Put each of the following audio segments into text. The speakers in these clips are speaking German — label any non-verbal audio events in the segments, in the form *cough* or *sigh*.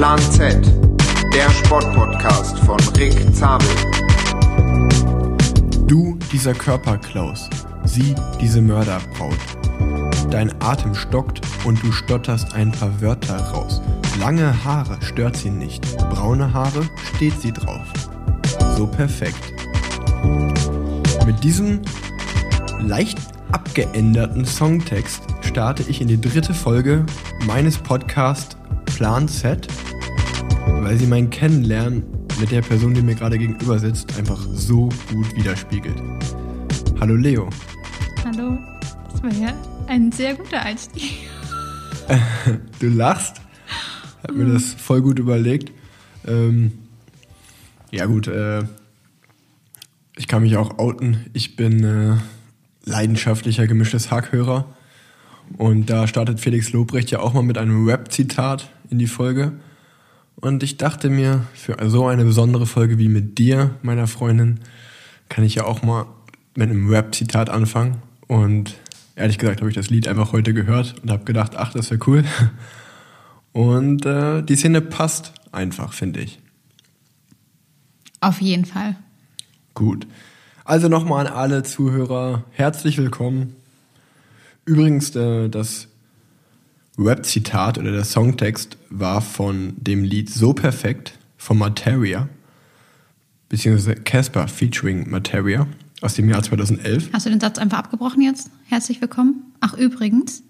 Plan Z, der Sportpodcast von Rick Zabel. Du, dieser Körperklaus, sie, diese Mörderbraut. Dein Atem stockt und du stotterst ein paar Wörter raus. Lange Haare stört sie nicht, braune Haare steht sie drauf. So perfekt. Mit diesem leicht abgeänderten Songtext starte ich in die dritte Folge meines Podcasts Plan Z, weil sie mein Kennenlernen mit der Person, die mir gerade gegenüber sitzt, einfach so gut widerspiegelt. Hallo Leo. Hallo, das war ja ein sehr guter Einstieg. *laughs* du lachst. Hab mir das voll gut überlegt. Ähm, ja gut, äh, ich kann mich auch outen. Ich bin äh, leidenschaftlicher gemischtes Hackhörer. Und da startet Felix Lobrecht ja auch mal mit einem Rap-Zitat in die Folge. Und ich dachte mir, für so eine besondere Folge wie mit dir, meiner Freundin, kann ich ja auch mal mit einem Rap-Zitat anfangen. Und ehrlich gesagt habe ich das Lied einfach heute gehört und habe gedacht, ach, das wäre cool. Und äh, die Szene passt einfach, finde ich. Auf jeden Fall. Gut. Also nochmal an alle Zuhörer, herzlich willkommen. Übrigens, äh, das Rap-Zitat oder der Songtext war von dem Lied So Perfekt von Materia, beziehungsweise Casper featuring Materia aus dem Jahr 2011. Hast du den Satz einfach abgebrochen jetzt? Herzlich willkommen. Ach, übrigens.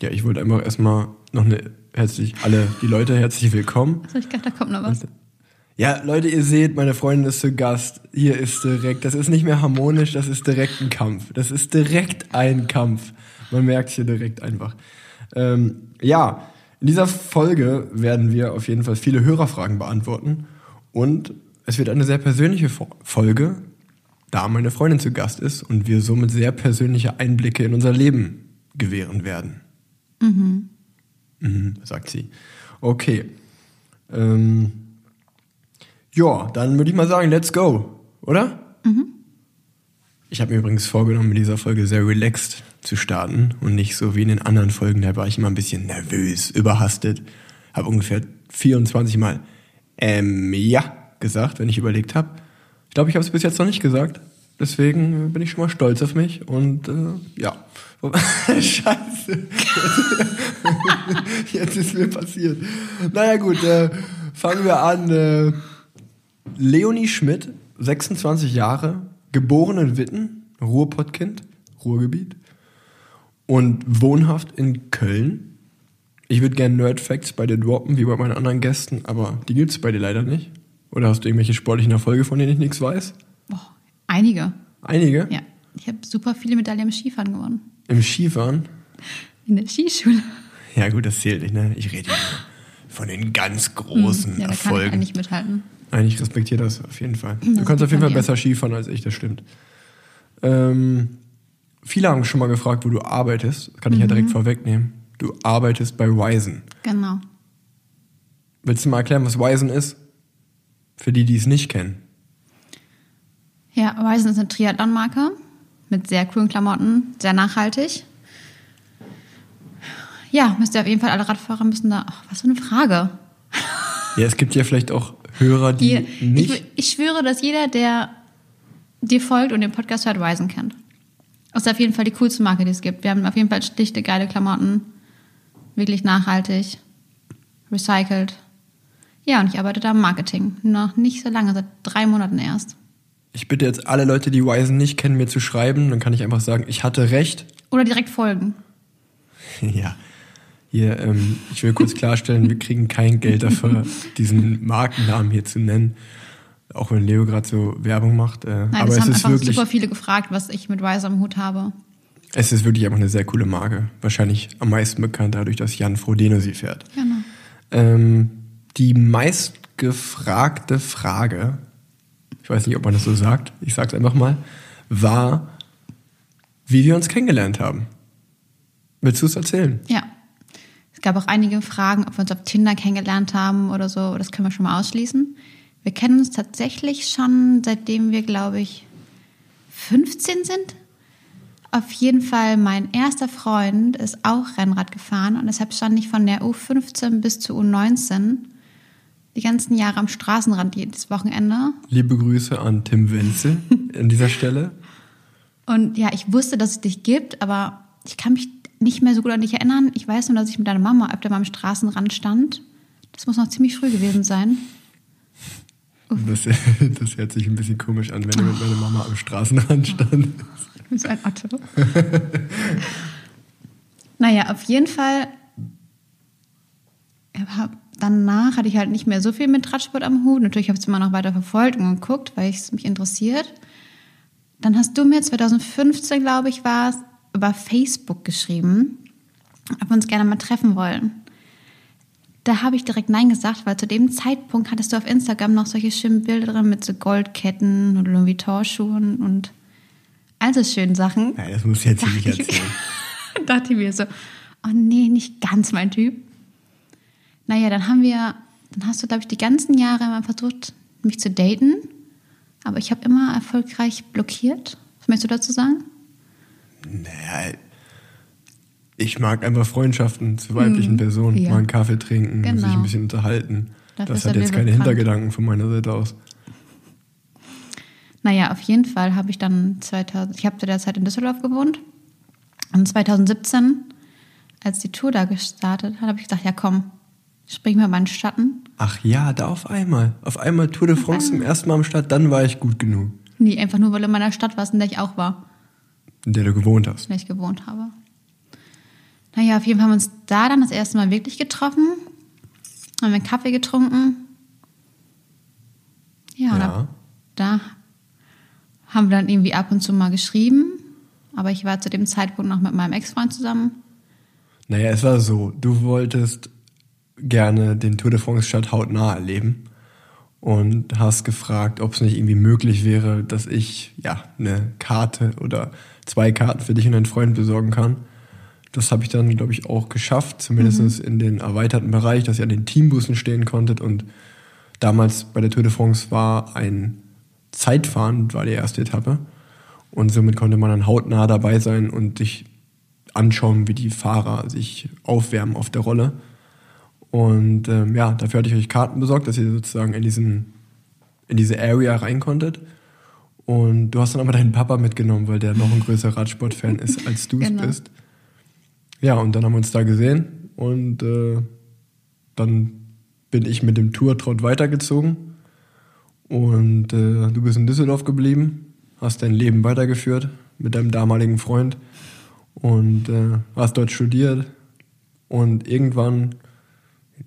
Ja, ich wollte einfach erstmal noch eine herzlich, alle die Leute herzlich willkommen. Also ich dachte, da kommt noch was. Ja, Leute, ihr seht, meine Freundin ist zu Gast. Hier ist direkt, das ist nicht mehr harmonisch, das ist direkt ein Kampf. Das ist direkt ein Kampf. Man merkt hier direkt einfach. Ähm, ja, in dieser Folge werden wir auf jeden Fall viele Hörerfragen beantworten. Und es wird eine sehr persönliche Folge, da meine Freundin zu Gast ist und wir somit sehr persönliche Einblicke in unser Leben gewähren werden. Mhm. Mhm, sagt sie. Okay. Ähm, ja, dann würde ich mal sagen, let's go, oder? Mhm. Ich habe mir übrigens vorgenommen, mit dieser Folge sehr relaxed zu starten und nicht so wie in den anderen Folgen, da war ich immer ein bisschen nervös, überhastet. Habe ungefähr 24 Mal ähm, ja gesagt, wenn ich überlegt habe. Ich glaube, ich habe es bis jetzt noch nicht gesagt. Deswegen bin ich schon mal stolz auf mich und äh, ja. *laughs* Scheiße. *laughs* Jetzt ist mir passiert. Naja gut, äh, fangen wir an. Äh, Leonie Schmidt, 26 Jahre, geboren in Witten, Ruhrpottkind, Ruhrgebiet und wohnhaft in Köln. Ich würde gerne Nerd Facts bei dir droppen, wie bei meinen anderen Gästen, aber die gibt es bei dir leider nicht. Oder hast du irgendwelche sportlichen Erfolge, von denen ich nichts weiß? Oh, einige. Einige? Ja. Ich habe super viele Medaillen im Skifahren gewonnen. Im Skifahren? In der Skischule. Ja, gut, das zählt nicht, ne? Ich rede von den ganz großen hm, ja, da Erfolgen. Kann ich nicht mithalten. Nein, ich respektiere das auf jeden Fall. Du kannst auf jeden Fall besser Skifahren als ich, das stimmt. Ähm, viele haben schon mal gefragt, wo du arbeitest. Das kann ich mhm. ja direkt vorwegnehmen. Du arbeitest bei Wisen. Genau. Willst du mal erklären, was Wisen ist? Für die, die es nicht kennen. Ja, Wisen ist eine Triathlon-Marke mit sehr coolen Klamotten, sehr nachhaltig. Ja, müsst ihr auf jeden Fall alle Radfahrer müssen da. Ach, was für eine Frage. Ja, es gibt ja vielleicht auch Hörer, die, die nicht. Ich, ich, schwöre, dass jeder, der dir folgt und den Podcast hört, Wisen kennt. Das ist auf jeden Fall die coolste Marke, die es gibt. Wir haben auf jeden Fall schlichte, geile Klamotten. Wirklich nachhaltig. Recycelt. Ja, und ich arbeite da im Marketing. Noch nicht so lange, seit drei Monaten erst. Ich bitte jetzt alle Leute, die Wisen nicht kennen, mir zu schreiben. Dann kann ich einfach sagen, ich hatte recht. Oder direkt folgen. *laughs* ja. Hier, ähm, ich will kurz klarstellen, wir kriegen kein Geld dafür, diesen Markennamen hier zu nennen. Auch wenn Leo gerade so Werbung macht. Äh, Nein, aber es haben ist einfach wirklich, super viele gefragt, was ich mit Wise am Hut habe. Es ist wirklich einfach eine sehr coole Marke. Wahrscheinlich am meisten bekannt dadurch, dass Jan Frodeno sie fährt. Genau. Ähm, die meistgefragte Frage, ich weiß nicht, ob man das so sagt, ich sag's einfach mal, war, wie wir uns kennengelernt haben. Willst du es erzählen? Ja. Es gab auch einige Fragen, ob wir uns auf Tinder kennengelernt haben oder so. Das können wir schon mal ausschließen. Wir kennen uns tatsächlich schon, seitdem wir, glaube ich, 15 sind. Auf jeden Fall, mein erster Freund ist auch Rennrad gefahren und deshalb stand ich von der U15 bis zur U19 die ganzen Jahre am Straßenrand jedes Wochenende. Liebe Grüße an Tim Wenzel an dieser Stelle. Und ja, ich wusste, dass es dich gibt, aber ich kann mich nicht mehr so gut an dich erinnern. Ich weiß nur, dass ich mit deiner Mama öfter mal am Straßenrand stand. Das muss noch ziemlich früh gewesen sein. Das, *laughs* das hört sich ein bisschen komisch an, wenn du mit meiner Mama am Straßenrand stand. *laughs* Bist ein Otto. naja, auf jeden Fall. Danach hatte ich halt nicht mehr so viel mit Radsport am Hut. Natürlich habe ich es immer noch weiter verfolgt und geguckt, weil es mich interessiert. Dann hast du mir 2015, glaube ich, war es, über Facebook geschrieben, ob wir uns gerne mal treffen wollen. Da habe ich direkt Nein gesagt, weil zu dem Zeitpunkt hattest du auf Instagram noch solche schönen Bilder drin mit so Goldketten und Louis Vuitton-Schuhen und all so schönen Sachen. Ja, das muss ich jetzt nicht Dachte ich- erzählen. *laughs* dachte ich mir so, oh nee, nicht ganz mein Typ. Naja, dann haben wir, dann hast du, glaube ich, die ganzen Jahre immer versucht, mich zu daten. Aber ich habe immer erfolgreich blockiert. Was möchtest du dazu sagen? Naja, ich mag einfach Freundschaften zu weiblichen Personen. Hm, ja. Mal einen Kaffee trinken, Genau. sich ein bisschen unterhalten. Dafür das hat jetzt keine bekannt. Hintergedanken von meiner Seite aus. Naja, auf jeden Fall habe ich dann 2000, ich habe zu der Zeit in Düsseldorf gewohnt. Und 2017, als die Tour da gestartet hat, habe ich gesagt, ja komm, spring mir mal in den Schatten. Ach ja, da auf einmal. Auf einmal Tour de France zum ersten Mal am Start, dann war ich gut genug, Nee, einfach nur, weil du in meiner Stadt warst, in der ich auch war. in der du gewohnt hast. in der ich gewohnt habe. Naja, auf jeden Fall haben wir uns da dann das erste Mal wirklich getroffen. Haben wir Kaffee getrunken. Ja, Ja. Da, da haben wir dann irgendwie ab und zu mal geschrieben. Aber ich war zu dem Zeitpunkt noch mit meinem Ex-Freund zusammen. Naja, es war so, du wolltest gerne den Tour de France Stadt hautnah erleben und hast gefragt, ob es nicht irgendwie möglich wäre, dass ich ja eine Karte oder zwei Karten für dich und deinen Freund besorgen kann. Das habe ich dann, glaube ich, auch geschafft, zumindest in den erweiterten Bereich, dass ihr an den Teambussen stehen konntet. Und damals bei der Tour de France war ein Zeitfahren, war die erste Etappe. Und somit konnte man dann hautnah dabei sein und sich anschauen, wie die Fahrer sich aufwärmen auf der Rolle. Und ähm, ja, dafür hatte ich euch Karten besorgt, dass ihr sozusagen in, diesen, in diese Area rein konntet. Und du hast dann aber deinen Papa mitgenommen, weil der noch ein größerer Radsportfan ist, als du es Genau. bist. Ja, und dann haben wir uns da gesehen und äh, dann bin ich mit dem Tourtrott weitergezogen. Und äh, du bist in Düsseldorf geblieben, hast dein Leben weitergeführt mit deinem damaligen Freund und äh, hast dort studiert. Und irgendwann,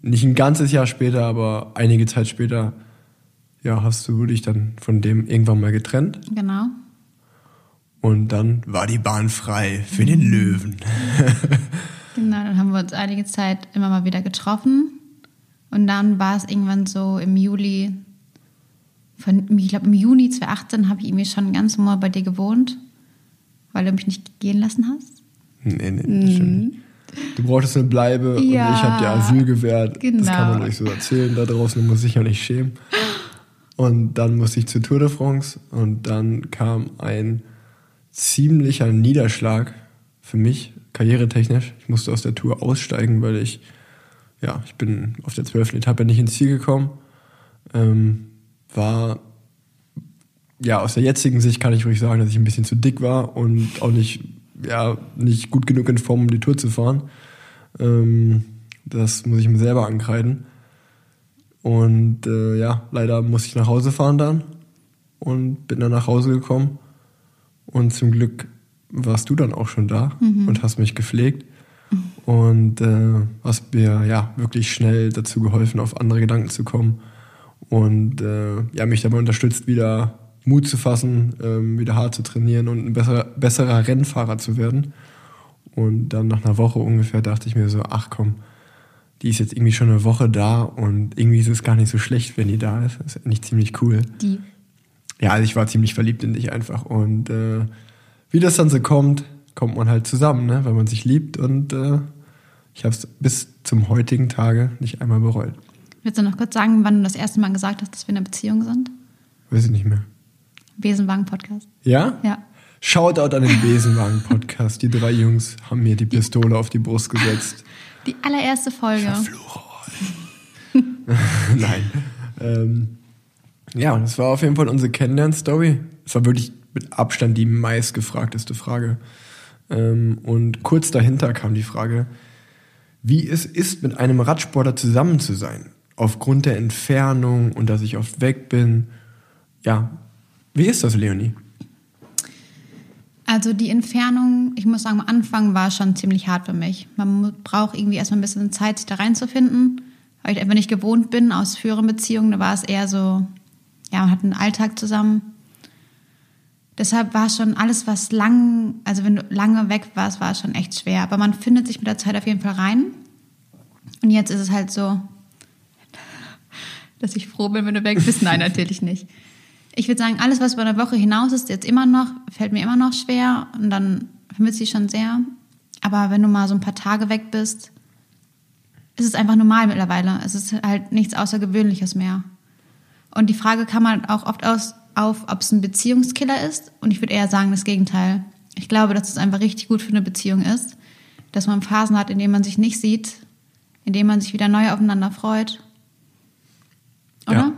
nicht ein ganzes Jahr später, aber einige Zeit später, ja, hast du dich dann von dem irgendwann mal getrennt. Genau. Und dann war die Bahn frei für den Löwen. *laughs* Genau, dann haben wir uns einige Zeit immer mal wieder getroffen. Und dann war es irgendwann so im Juli, von, ich glaube im Juni 2018 habe ich irgendwie schon ganz normal bei dir gewohnt, weil du mich nicht gehen lassen hast. Nee, nee, das stimmt. Du brauchtest eine Bleibe und Mhm. Ja, ich habe dir Asyl gewährt. Das genau. kann man euch so erzählen da draußen, du musst dich ja nicht schämen. Und dann musste ich zur Tour de France und dann kam ein ziemlicher Niederschlag für mich, karrieretechnisch. Ich musste aus der Tour aussteigen, weil ich, ja, ich bin auf der zwölften Etappe nicht ins Ziel gekommen. Ähm, war ja, aus der jetzigen Sicht kann ich ruhig sagen, dass ich ein bisschen zu dick war und auch nicht, ja, nicht gut genug in Form, um die Tour zu fahren. Ähm, das muss ich mir selber ankreiden. Und äh, ja, leider musste ich nach Hause fahren dann und bin dann nach Hause gekommen. Und zum Glück warst du dann auch schon da und hast mich gepflegt und äh, hast mir ja wirklich schnell dazu geholfen, auf andere Gedanken zu kommen und äh, ja, mich dabei unterstützt, wieder Mut zu fassen, ähm, wieder hart zu trainieren und ein besserer, besserer Rennfahrer zu werden. Und dann nach einer Woche ungefähr dachte ich mir so, ach komm, die ist jetzt irgendwie schon eine Woche da und irgendwie ist es gar nicht so schlecht, wenn die da ist. Das ist eigentlich ziemlich cool. Die. Ja, also ich war ziemlich verliebt in dich einfach. Und äh, wie das dann so kommt, kommt man halt zusammen, ne? weil man sich liebt. Und äh, ich habe es bis zum heutigen Tage nicht einmal bereut. Willst du noch kurz sagen, wann du das erste Mal gesagt hast, dass wir in einer Beziehung sind? Weiß ich nicht mehr. Besenwagen-Podcast. Ja? Ja. Shoutout an den Besenwagen-Podcast. Die drei Jungs haben mir die Pistole auf die Brust gesetzt. Die allererste Folge. Fluche. *laughs* Nein. Ähm, ja, das war auf jeden Fall unsere Kennenlern-Story. Es war wirklich mit Abstand die meistgefragteste Frage. Ähm, und kurz dahinter kam die Frage, wie es ist, mit einem Radsportler zusammen zu sein. Aufgrund der Entfernung und dass ich oft weg bin. Ja, wie ist das, Leonie? Also die Entfernung, ich muss sagen, am Anfang war schon ziemlich hart für mich. Man braucht irgendwie erstmal ein bisschen Zeit, sich da reinzufinden, weil ich einfach nicht gewohnt bin aus früheren Beziehungen. Da war es eher so, ja, man hat einen Alltag zusammen. Deshalb war schon alles, was lang, also wenn du lange weg warst, war es schon echt schwer. Aber man findet sich mit der Zeit auf jeden Fall rein. Und jetzt ist es halt so, *laughs* dass ich froh bin, wenn du weg bist. Nein, natürlich nicht. Ich würde sagen, alles, was über eine Woche hinaus ist, jetzt immer noch, fällt mir immer noch schwer und dann vermisse ich schon sehr. Aber wenn du mal so ein paar Tage weg bist, ist es einfach normal mittlerweile. Es ist halt nichts Außergewöhnliches mehr. Und die Frage kann man auch oft aus, auf, ob es ein Beziehungskiller ist. Und ich würde eher sagen, das Gegenteil. Ich glaube, dass es einfach richtig gut für eine Beziehung ist, dass man Phasen hat, in denen man sich nicht sieht, in denen man sich wieder neu aufeinander freut. Oder?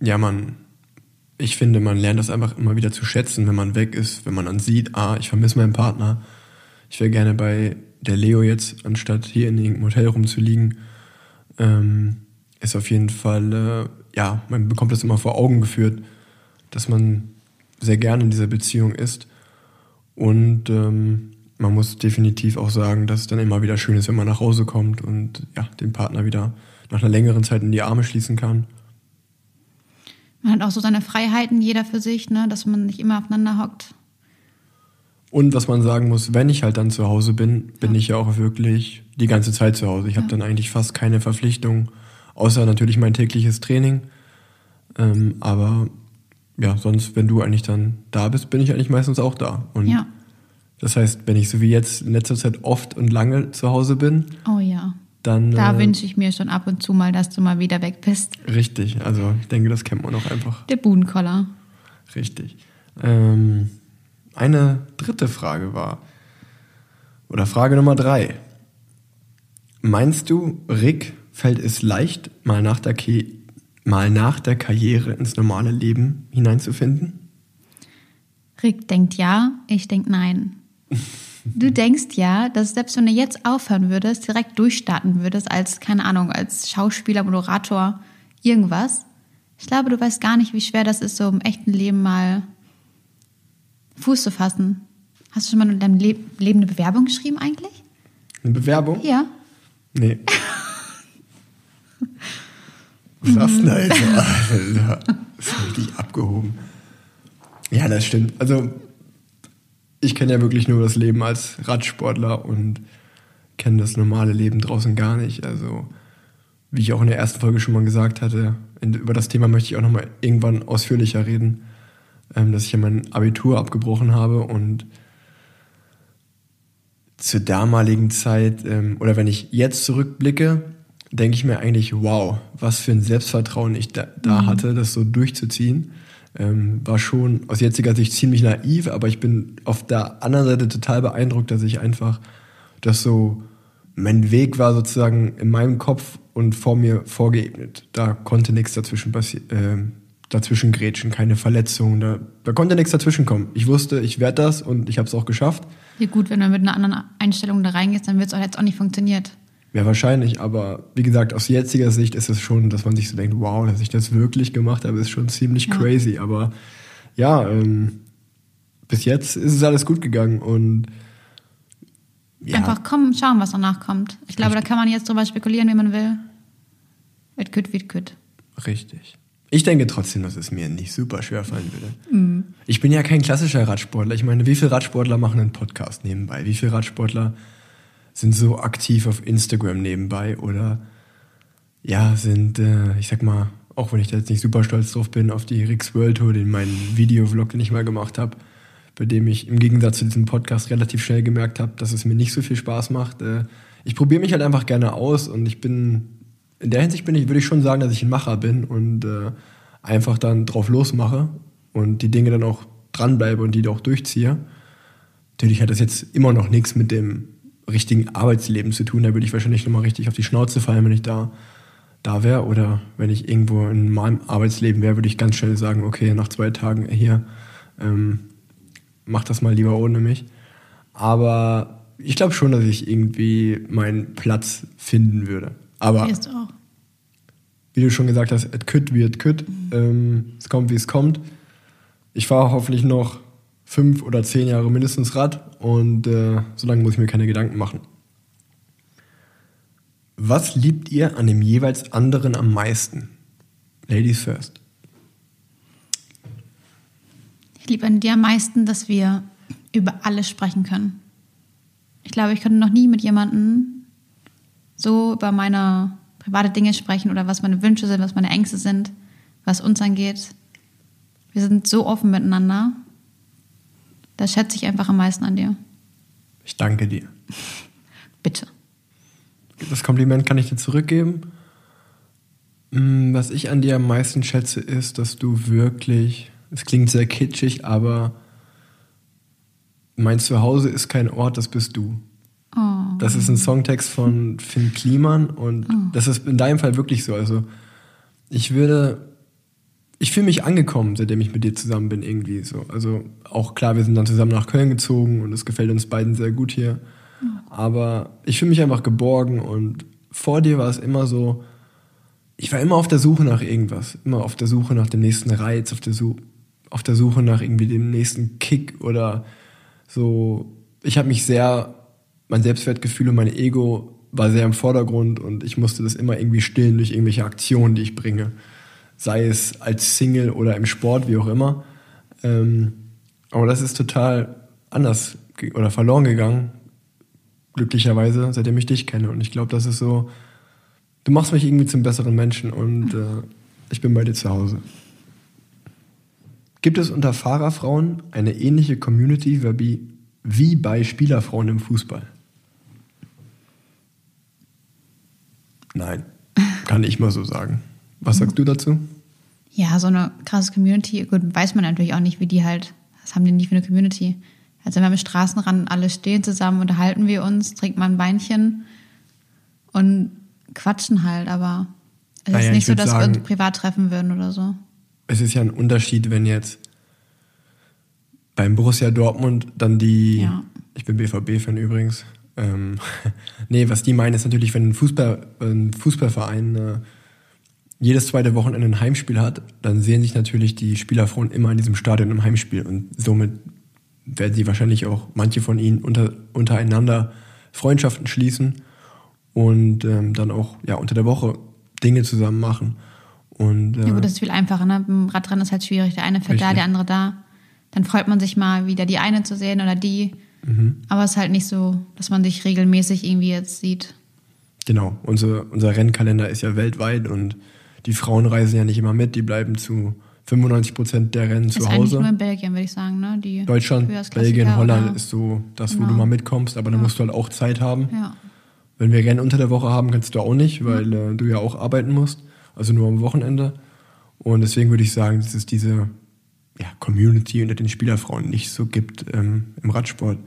Ja, ja man, ich finde, man lernt das einfach immer wieder zu schätzen, wenn man weg ist, wenn man dann sieht, ah, ich vermisse meinen Partner. Ich wäre gerne bei der Leo jetzt, anstatt hier in irgendeinem Hotel rumzuliegen. Ähm, ist auf jeden Fall, äh, ja, man bekommt das immer vor Augen geführt, dass man sehr gerne in dieser Beziehung ist. Und ähm, man muss definitiv auch sagen, dass es dann immer wieder schön ist, wenn man nach Hause kommt und ja, den Partner wieder nach einer längeren Zeit in die Arme schließen kann. Man hat auch so seine Freiheiten, jeder für sich, ne? dass man nicht immer aufeinander hockt. Und was man sagen muss, wenn ich halt dann zu Hause bin, bin ja. ich ja auch wirklich die ganze Zeit zu Hause. Ich ja. habe dann eigentlich fast keine Verpflichtung, außer natürlich mein tägliches Training. Ähm, aber ja, sonst, wenn du eigentlich dann da bist, bin ich eigentlich meistens auch da. Und ja. das heißt, wenn ich so wie jetzt in letzter Zeit oft und lange zu Hause bin, oh ja dann. Da äh, wünsche ich mir schon ab und zu mal, dass du mal wieder weg bist. Richtig, also ich denke, das kennt man auch einfach. Der Budenkoller. Richtig. Ähm, eine dritte Frage war, oder Frage Nummer drei. Meinst du, Rick fällt es leicht, mal nach der, Ke mal nach der Karriere ins normale Leben hineinzufinden? Rick denkt ja, ich denke nein. *laughs* Du denkst ja, dass selbst wenn du jetzt aufhören würdest, direkt durchstarten würdest als, keine Ahnung, als Schauspieler, Moderator, irgendwas. Ich glaube, du weißt gar nicht, wie schwer das ist, so im echten Leben mal Fuß zu fassen. Hast du schon mal in deinem Le Leben eine Bewerbung geschrieben eigentlich? Eine Bewerbung? Ja. Nee. *laughs* Was sagst? Alter? Das ist richtig *laughs* abgehoben. Ja, das stimmt. Also ich kenne ja wirklich nur das Leben als Radsportler und kenne das normale Leben draußen gar nicht. Also, wie ich auch in der ersten Folge schon mal gesagt hatte, über das Thema möchte ich auch noch mal irgendwann ausführlicher reden, ähm, dass ich ja mein Abitur abgebrochen habe und zur damaligen Zeit, ähm, oder wenn ich jetzt zurückblicke, denke ich mir eigentlich, wow, was für ein Selbstvertrauen ich da, da mhm. hatte, das so durchzuziehen ähm, war schon aus jetziger Sicht ziemlich naiv, aber ich bin auf der anderen Seite total beeindruckt, dass ich einfach das so, mein Weg war sozusagen in meinem Kopf und vor mir vorgeebnet. Da konnte nichts dazwischen passieren. Äh, dazwischen grätschen, keine Verletzungen, da, da konnte nichts dazwischen kommen. Ich wusste, ich werde das und ich habe es auch geschafft. Ja gut, wenn du mit einer anderen Einstellung da reingehst, dann wird es auch jetzt auch nicht funktioniert. Ja, wahrscheinlich, aber wie gesagt, aus jetziger Sicht ist es schon, dass man sich so denkt, wow, dass ich das wirklich gemacht habe, ist schon ziemlich ja. crazy. Aber ja, ähm, bis jetzt ist es alles gut gegangen und ja. Einfach kommen, schauen, was danach kommt. Ich glaube, Richtig. da kann man jetzt drüber spekulieren, wie man will. It could, wie could. Richtig. Ich denke trotzdem, dass es mir nicht super schwer fallen würde. Mhm. Ich bin ja kein klassischer Radsportler. Ich meine, wie viele Radsportler machen einen Podcast nebenbei? Wie viele Radsportler sind so aktiv auf Instagram nebenbei oder ja, sind, äh, ich sag mal, auch wenn ich da jetzt nicht super stolz drauf bin, auf die Rix World Tour, den meinen Videovlog, den ich mal gemacht habe, bei dem ich im Gegensatz zu diesem Podcast relativ schnell gemerkt habe, dass es mir nicht so viel Spaß macht. Äh, ich probiere mich halt einfach gerne aus und ich bin, in der Hinsicht bin ich, würde ich schon sagen, dass ich ein Macher bin und äh, einfach dann drauf losmache und die Dinge dann auch dranbleibe und die auch durchziehe. Natürlich hat das jetzt immer noch nichts mit dem richtigen Arbeitsleben zu tun. Da würde ich wahrscheinlich nochmal richtig auf die Schnauze fallen, wenn ich da, da wäre. Oder wenn ich irgendwo in meinem Arbeitsleben wäre, würde ich ganz schnell sagen, okay, nach zwei Tagen hier, ähm, mach das mal lieber ohne mich. Aber ich glaube schon, dass ich irgendwie meinen Platz finden würde. Aber Wirst auch. wie du schon gesagt hast, et kütt wie et kütt. Ähm, es kommt, wie es kommt. Ich fahre hoffentlich noch fünf oder zehn Jahre mindestens Rad und äh, so lange muss ich mir keine Gedanken machen. Was liebt ihr an dem jeweils anderen am meisten? Ladies first. Ich liebe an dir am meisten, dass wir über alles sprechen können. Ich glaube, ich könnte noch nie mit jemandem so über meine private Dinge sprechen oder was meine Wünsche sind, was meine Ängste sind, was uns angeht. Wir sind so offen miteinander. Das schätze ich einfach am meisten an dir. Ich danke dir. *laughs* Bitte. Das Kompliment kann ich dir zurückgeben. Mm, Was ich an dir am meisten schätze, ist, dass du wirklich, es klingt sehr kitschig, aber mein Zuhause ist kein Ort, das bist du. Oh. Das ist ein Songtext von Finn Kliman und das ist in deinem Fall wirklich so. Also ich würde, ich fühle mich angekommen, seitdem ich mit dir zusammen bin irgendwie so. Also auch klar, wir sind dann zusammen nach Köln gezogen und es gefällt uns beiden sehr gut hier. Aber ich fühle mich einfach geborgen und vor dir war es immer so, ich war immer auf der Suche nach irgendwas, immer auf der Suche nach dem nächsten Reiz, auf der, Su auf der Suche nach irgendwie dem nächsten Kick oder so. Ich habe mich sehr, mein Selbstwertgefühl und mein Ego war sehr im Vordergrund und ich musste das immer irgendwie stillen durch irgendwelche Aktionen, die ich bringe. Sei es als Single oder im Sport, wie auch immer. Ähm, aber das ist total anders oder verloren gegangen, glücklicherweise, seitdem ich dich kenne. Und ich glaube, das ist so, du machst mich irgendwie zum besseren Menschen und äh, ich bin bei dir zu Hause. Gibt es unter Fahrerfrauen eine ähnliche Community wie, wie bei Spielerfrauen im Fußball? Nein, kann ich mal so sagen. Was sagst du dazu? Ja, so eine krasse Community, gut, weiß man natürlich auch nicht, wie die halt, was haben die nicht für eine Community? Also wenn wir am Straßenrand alle stehen zusammen, unterhalten wir uns, trinken mal ein Weinchen und quatschen halt, aber es Naja, ist ich nicht so, dass wir sagen- uns privat treffen würden oder so. Es ist ja ein Unterschied, wenn jetzt beim Borussia Dortmund dann die, Ja. ich bin BVB-Fan übrigens, ähm, *laughs* nee, was die meinen ist natürlich, wenn ein, Fußball, ein Fußballverein äh, jedes zweite Wochenende ein Heimspiel hat, dann sehen sich natürlich die Spielerfrauen immer in diesem Stadion im Heimspiel und somit werden sie wahrscheinlich auch manche von ihnen unter, untereinander Freundschaften schließen und ähm, dann auch ja unter der Woche Dinge zusammen machen. Und, äh, Ja gut, das ist viel einfacher, ne? Beim Radrennen ist halt schwierig. Der eine fährt da, Richtig. der andere da. Dann freut man sich mal, wieder die eine zu sehen oder die. Mhm. Aber es ist halt nicht so, dass man sich regelmäßig irgendwie jetzt sieht. Genau, unser, unser Rennkalender ist ja weltweit und die Frauen reisen ja nicht immer mit, die bleiben zu 95 Prozent der Rennen ist zu eigentlich nur Hause. in Belgien, würde ich sagen, ne? Die Deutschland, Belgien, Holland oder- ist so das, wo du mal mitkommst, aber da musst du halt auch Zeit haben. Ja. Wenn wir Rennen unter der Woche haben, kannst du auch nicht, weil äh, du ja auch arbeiten musst, also nur am Wochenende. Und deswegen würde ich sagen, dass es diese ja, Community unter den Spielerfrauen nicht so gibt ähm, im Radsport.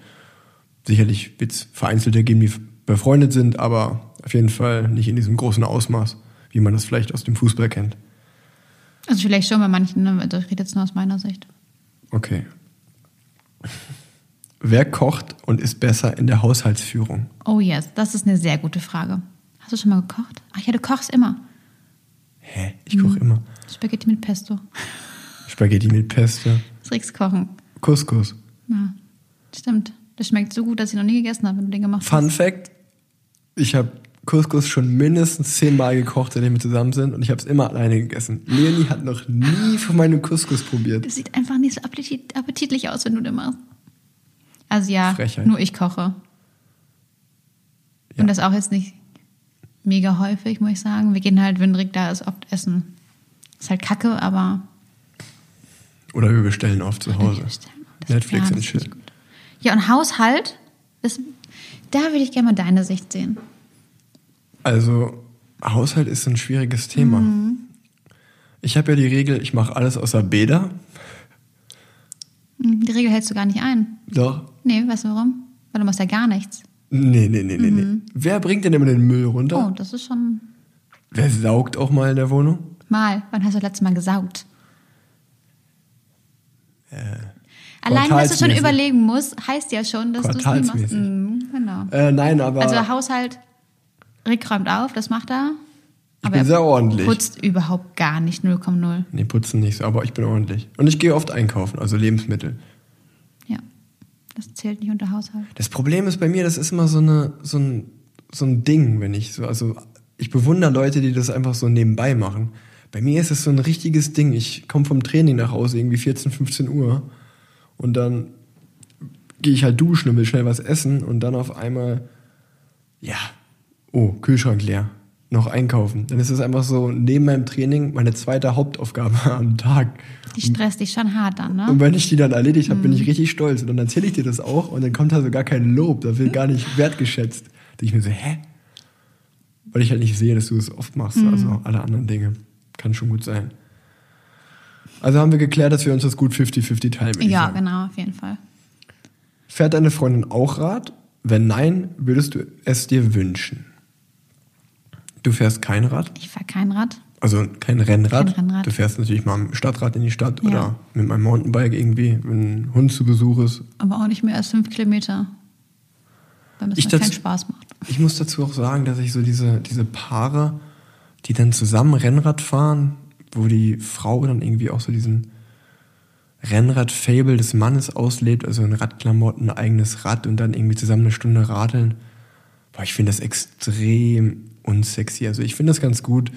Sicherlich wird es Vereinzelte geben, die befreundet sind, aber auf jeden Fall nicht in diesem großen Ausmaß, wie man das vielleicht aus dem Fußball kennt. Also vielleicht schon bei manchen, ne? Ich rede jetzt nur aus meiner Sicht. Okay. Wer kocht und ist besser in der Haushaltsführung? Oh yes, das ist eine sehr gute Frage. Hast du schon mal gekocht? Ach ja, du kochst immer. Hä? Ich koche immer. Spaghetti mit Pesto. Spaghetti mit Pesto, Das Rix kochen. Couscous. Ja, stimmt. Das schmeckt so gut, dass ich noch nie gegessen habe, wenn du den gemacht hast. Fun Fact: Ich habe Couscous schon mindestens zehnmal gekocht, seitdem wir zusammen sind, und ich habe es immer alleine gegessen. Leonie hat noch nie von meinem Couscous probiert. Das sieht einfach nicht so appetit appetitlich aus, wenn du den machst. Also ja, Frechheit. nur ich koche. Ja. Und das auch jetzt nicht mega häufig, muss ich sagen. Wir gehen halt, wenn Rick da ist, oft essen. Ist halt kacke, aber Oder wir bestellen oft zu Hause. Netflix ja, und gut. Ja, und Haushalt, ist, da würde ich gerne mal deine Sicht sehen. Also, Haushalt ist ein schwieriges Thema. Ich habe ja die Regel, ich mache alles außer Bäder. Hm, Die Regel hältst du gar nicht ein. Doch. Nee, weißt du warum? Weil du machst ja gar nichts. Nee, nee, nee, nee, nee. Wer bringt denn immer den Müll runter? Mhm. Oh, das ist schon Wer saugt auch mal in der Wohnung? mal. Wann hast du das letzte Mal gesaugt? Allein, dass du schon überlegen musst, heißt ja schon, dass du es nie machst. Mhm, genau. Äh, nein, aber Also Haushalt, Rick räumt auf, das macht er. ich bin sehr ordentlich. putzt überhaupt gar nicht, 0,0. Nee, putzen nicht so, aber ich bin ordentlich. Und ich gehe oft einkaufen, also Lebensmittel. Ja, das zählt nicht unter Haushalt. Das Problem ist bei mir, das ist immer so, eine, so, ein, so ein Ding, wenn ich so, also ich bewundere Leute, die das einfach so nebenbei machen. Bei mir ist es so ein richtiges Ding. Ich komme vom Training nach Hause, irgendwie 14, 15 Uhr. Und dann gehe ich halt duschen und will schnell was essen. Und dann auf einmal, ja, oh, Kühlschrank leer. Noch einkaufen. Dann ist es einfach so neben meinem Training meine zweite Hauptaufgabe *laughs* am Tag. Die stresst dich schon hart dann, ne? Und wenn ich die dann erledigt habe, bin ich richtig stolz. Und dann erzähle ich dir das auch und dann kommt da so gar kein Lob, da wird gar nicht *laughs* wertgeschätzt. Da ich mir so, hä? Weil ich halt nicht sehe, dass du es oft machst. Also alle anderen Dinge. Kann schon gut sein. Also haben wir geklärt, dass wir uns das gut 50-50 teilen. Ja, genau, auf jeden Fall. Fährt deine Freundin auch Rad? Wenn nein, würdest du es dir wünschen? Du fährst kein Rad? Ich fahre kein Rad. Also kein Rennrad. Kein Rennrad. Du fährst natürlich mal mit dem Stadtrad in die Stadt Ja. oder mit meinem Mountainbike irgendwie, wenn ein Hund zu Besuch ist. Aber auch nicht mehr als fünf Kilometer. Ich mir keinen Spaß macht. Ich muss dazu auch sagen, dass ich so diese, diese Paare, die dann zusammen Rennrad fahren, wo die Frau dann irgendwie auch so diesen Rennrad-Fable des Mannes auslebt, also in Radklamotten, ein eigenes Rad und dann irgendwie zusammen eine Stunde radeln. Boah, ich finde das extrem unsexy. Also ich finde das ganz gut.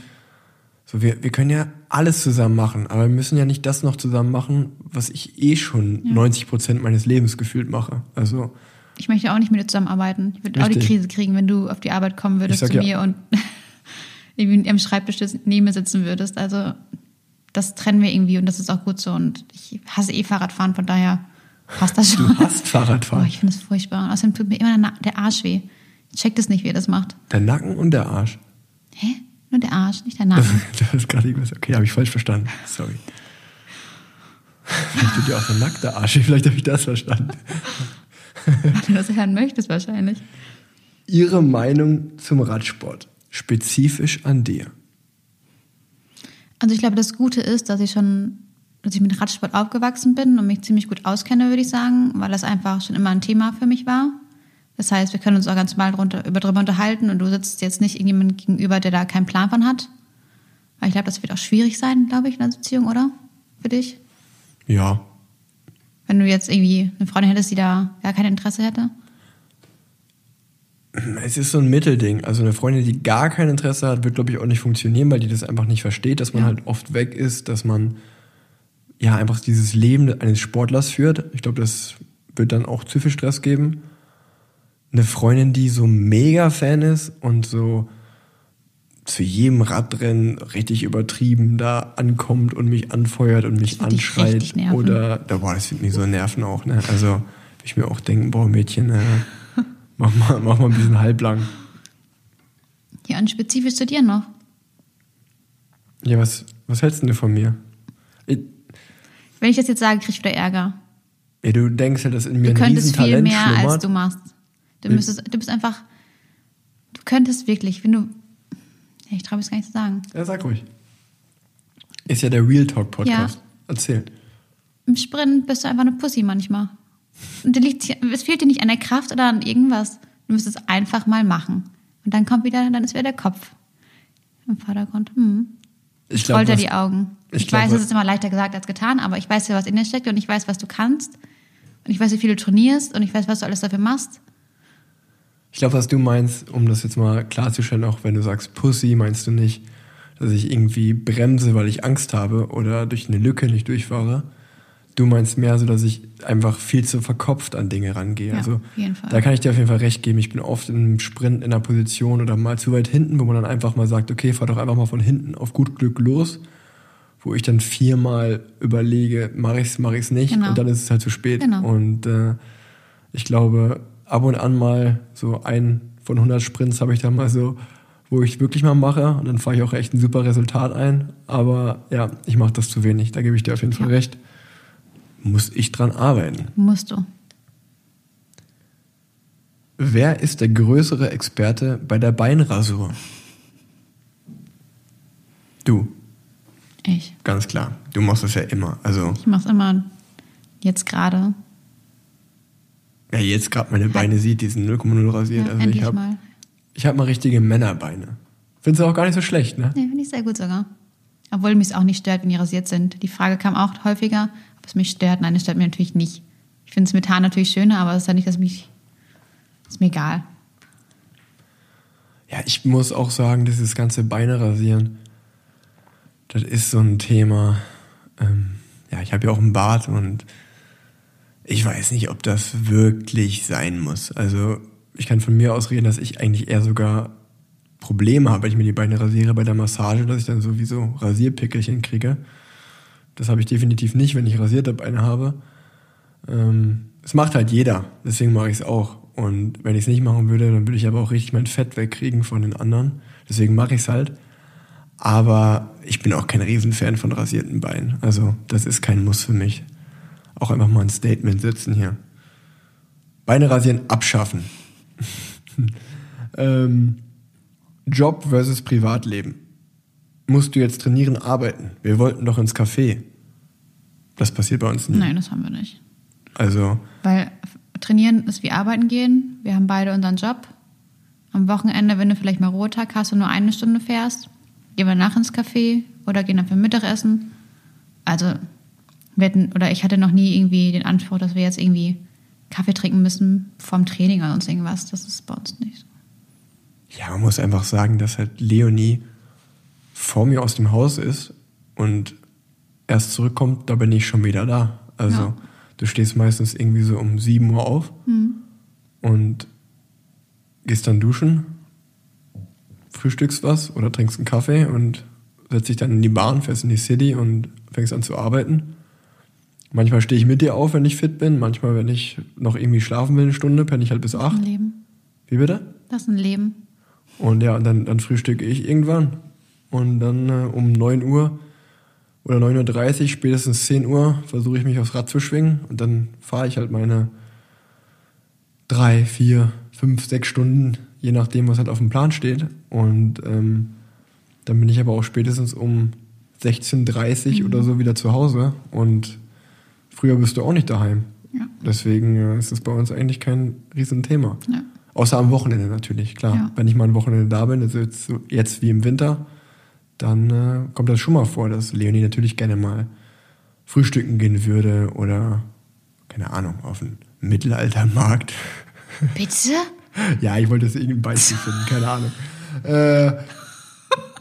So, wir, wir können ja alles zusammen machen, aber wir müssen ja nicht das noch zusammen machen, was ich eh schon 90 Prozent meines Lebens gefühlt mache. Also, Ich möchte auch nicht mit dir zusammenarbeiten. Ich würde auch die. Krise kriegen, wenn du auf die Arbeit kommen würdest zu mir ja. und *laughs* irgendwie am Schreibtisch neben mir sitzen würdest. Also das trennen wir irgendwie und das ist auch gut so. Und ich hasse eh Fahrradfahren, von daher passt das schon. du hast Fahrradfahren. ich finde es furchtbar. Und außerdem tut mir immer der Arsch weh. Ich check das nicht, wie er das macht. Der Nacken und der Arsch. Hä? Nur der Arsch, nicht der Nacken. *laughs* das ist gerade irgendwas. Okay, habe ich falsch verstanden. Sorry. Vielleicht tut dir auch der nackte Arsch. Vielleicht habe ich das verstanden. Weil du das hören möchtest wahrscheinlich. Ihre Meinung zum Radsport. Spezifisch an dir. Also ich glaube, das Gute ist, dass ich schon, dass ich mit Radsport aufgewachsen bin und mich ziemlich gut auskenne, würde ich sagen, weil das einfach schon immer ein Thema für mich war. Das heißt, wir können uns auch ganz mal drunter, über, drüber unterhalten und du sitzt jetzt nicht irgendjemand gegenüber, der da keinen Plan von hat. Weil ich glaube, das wird auch schwierig sein, glaube ich, in einer Beziehung, oder? Für dich? Ja. Wenn du jetzt irgendwie eine Freundin hättest, die da gar kein Interesse hätte? Es ist so ein Mittelding. Also eine Freundin, die gar kein Interesse hat, wird, glaube ich, auch nicht funktionieren, weil die das einfach nicht versteht, dass man Ja. halt oft weg ist, dass man ja einfach dieses Leben eines Sportlers führt. Ich glaube, das wird dann auch zu viel Stress geben. Eine Freundin, die so mega Fan ist und so zu jedem Radrennen richtig übertrieben da ankommt und mich anfeuert und mich dich anschreit. richtig. Oder, da, boah, das wird mich so nerven auch, ne? Also, ich mir auch denken, boah, Mädchen, äh, *laughs* mach, mal, mach mal ein bisschen halblang. Ja, und spezifisch zu dir noch. Ja, was, was hältst du denn von mir? Ich, Wenn ich das jetzt sage, krieg ich wieder Ärger. ja, du denkst ja, dass in mir Du ein könntest viel mehr, als schlummert. du machst. Du, Hm. müsstest, du bist einfach, du könntest wirklich, wenn du, ich traue mich gar nicht zu sagen. Ja, sag ruhig. Ist ja der Real Talk Podcast. Ja. Erzähl. Im Sprint bist du einfach eine Pussy manchmal. Und es fehlt dir nicht an der Kraft oder an irgendwas. Du müsstest es einfach mal machen. Und dann kommt wieder, dann ist wieder der Kopf im Vordergrund. Hm. Ich glaub, rollt er was- die Augen. ich Ich, glaub, weiß, es ist immer leichter gesagt als getan, aber ich weiß ja, was in dir steckt und ich weiß, was du kannst. Und ich weiß, wie viel du trainierst und ich weiß, was du alles dafür machst. Ich glaube, was du meinst, um das jetzt mal klarzustellen, auch wenn du sagst Pussy, meinst du nicht, dass ich irgendwie bremse, weil ich Angst habe oder durch eine Lücke nicht durchfahre. Du meinst mehr so, dass ich einfach viel zu verkopft an Dinge rangehe. Ja, also da kann ich dir auf jeden Fall recht geben. Ich bin oft im Sprint in einer Position oder mal zu weit hinten, wo man dann einfach mal sagt, okay, fahr doch einfach mal von hinten auf gut Glück los, wo ich dann viermal überlege, mache ich's, mache ich's nicht Genau. und dann ist es halt zu spät. Genau. Und äh, ich glaube, ab und an mal so ein von 100 Sprints habe ich da mal so, wo ich wirklich mal mache und dann fahre ich auch echt ein super Resultat ein. Aber ja, ich mache das zu wenig. Da gebe ich dir auf jeden Fall Ja. recht. Muss ich dran arbeiten. Musst du. Wer ist der größere Experte bei der Beinrasur? Du, Ich. ganz klar. Du machst das ja immer. Also, Ich mach's immer jetzt gerade. Ja, jetzt gerade meine Beine sieht, die sind 0,0 rasiert. Ja, also ich habe mal. ich hab mal richtige Männerbeine. Findest du auch gar nicht so schlecht, ne? Nee, finde ich sehr gut sogar. Obwohl mich es auch nicht stört, wenn die rasiert sind. Die Frage kam auch häufiger, ob es mich stört. Nein, es stört mich natürlich nicht. Ich finde es mit Haaren natürlich schöner, aber es ist ja nicht, dass mich. Ist mir egal. Ja, ich muss auch sagen, dieses ganze Beine rasieren, das ist so ein Thema. Ähm, ja, ich habe ja auch einen Bart und ich weiß nicht, ob das wirklich sein muss. Also ich kann von mir aus reden, dass ich eigentlich eher sogar Probleme habe, wenn ich mir die Beine rasiere bei der Massage, dass ich dann sowieso Rasierpickelchen kriege. Das habe ich definitiv nicht, wenn ich rasierte Beine habe. Ähm, es macht halt jeder, deswegen mache ich es auch. Und wenn ich es nicht machen würde, dann würde ich aber auch richtig mein Fett wegkriegen von den anderen. Deswegen mache ich es halt. Aber ich bin auch kein Riesenfan von rasierten Beinen. Also das ist kein Muss für mich. Auch einfach mal ein Statement setzen hier. Beine rasieren, abschaffen. *laughs* ähm, Job versus Privatleben. Musst du jetzt trainieren, arbeiten? Wir wollten doch ins Café. Das passiert bei uns nie. Nein, das haben wir nicht. Also, Weil trainieren ist wie arbeiten gehen. Wir haben beide unseren Job. Am Wochenende, wenn du vielleicht mal Ruhetag hast und nur eine Stunde fährst, gehen wir nach ins Café oder gehen dann für Mittagessen. Also, wir hatten, oder ich hatte noch nie irgendwie den Anspruch, dass wir jetzt irgendwie Kaffee trinken müssen vorm Training oder sonst irgendwas. Das ist bei uns nicht so. ja, man muss einfach sagen, dass halt Leonie vor mir aus dem Haus ist und erst zurückkommt, da bin ich schon wieder da. Also, Ja. du stehst meistens irgendwie so um 7 Uhr auf und gehst dann duschen, frühstückst was oder trinkst einen Kaffee und setzt dich dann in die Bahn, fährst in die City und fängst an zu arbeiten. Manchmal stehe ich mit dir auf, wenn ich fit bin. Manchmal, wenn ich noch irgendwie schlafen will, eine Stunde, penne ich halt bis Das ist acht. ein Leben. Wie bitte? Das ist ein Leben. Und ja, und dann, dann frühstücke ich irgendwann. Und dann äh, um 9 Uhr oder 9.30 Uhr, spätestens 10 Uhr, versuche ich mich aufs Rad zu schwingen. Und dann fahre ich halt meine drei, vier, fünf, sechs Stunden, je nachdem, was halt auf dem Plan steht. Und ähm, dann bin ich aber auch spätestens um 16.30 Uhr oder so wieder zu Hause. Und früher bist du auch nicht daheim. Ja. Deswegen äh, ist das bei uns eigentlich kein Riesenthema. Ja. Außer am Wochenende natürlich, klar. Ja. Wenn ich mal ein Wochenende da bin, also jetzt, jetzt wie im Winter, dann äh, kommt das schon mal vor, dass Leonie natürlich gerne mal frühstücken gehen würde oder, keine Ahnung, auf einen Mittelaltermarkt. *laughs* Bitte? ja, ich wollte jetzt irgendein Beispiel finden, keine Ahnung. Äh,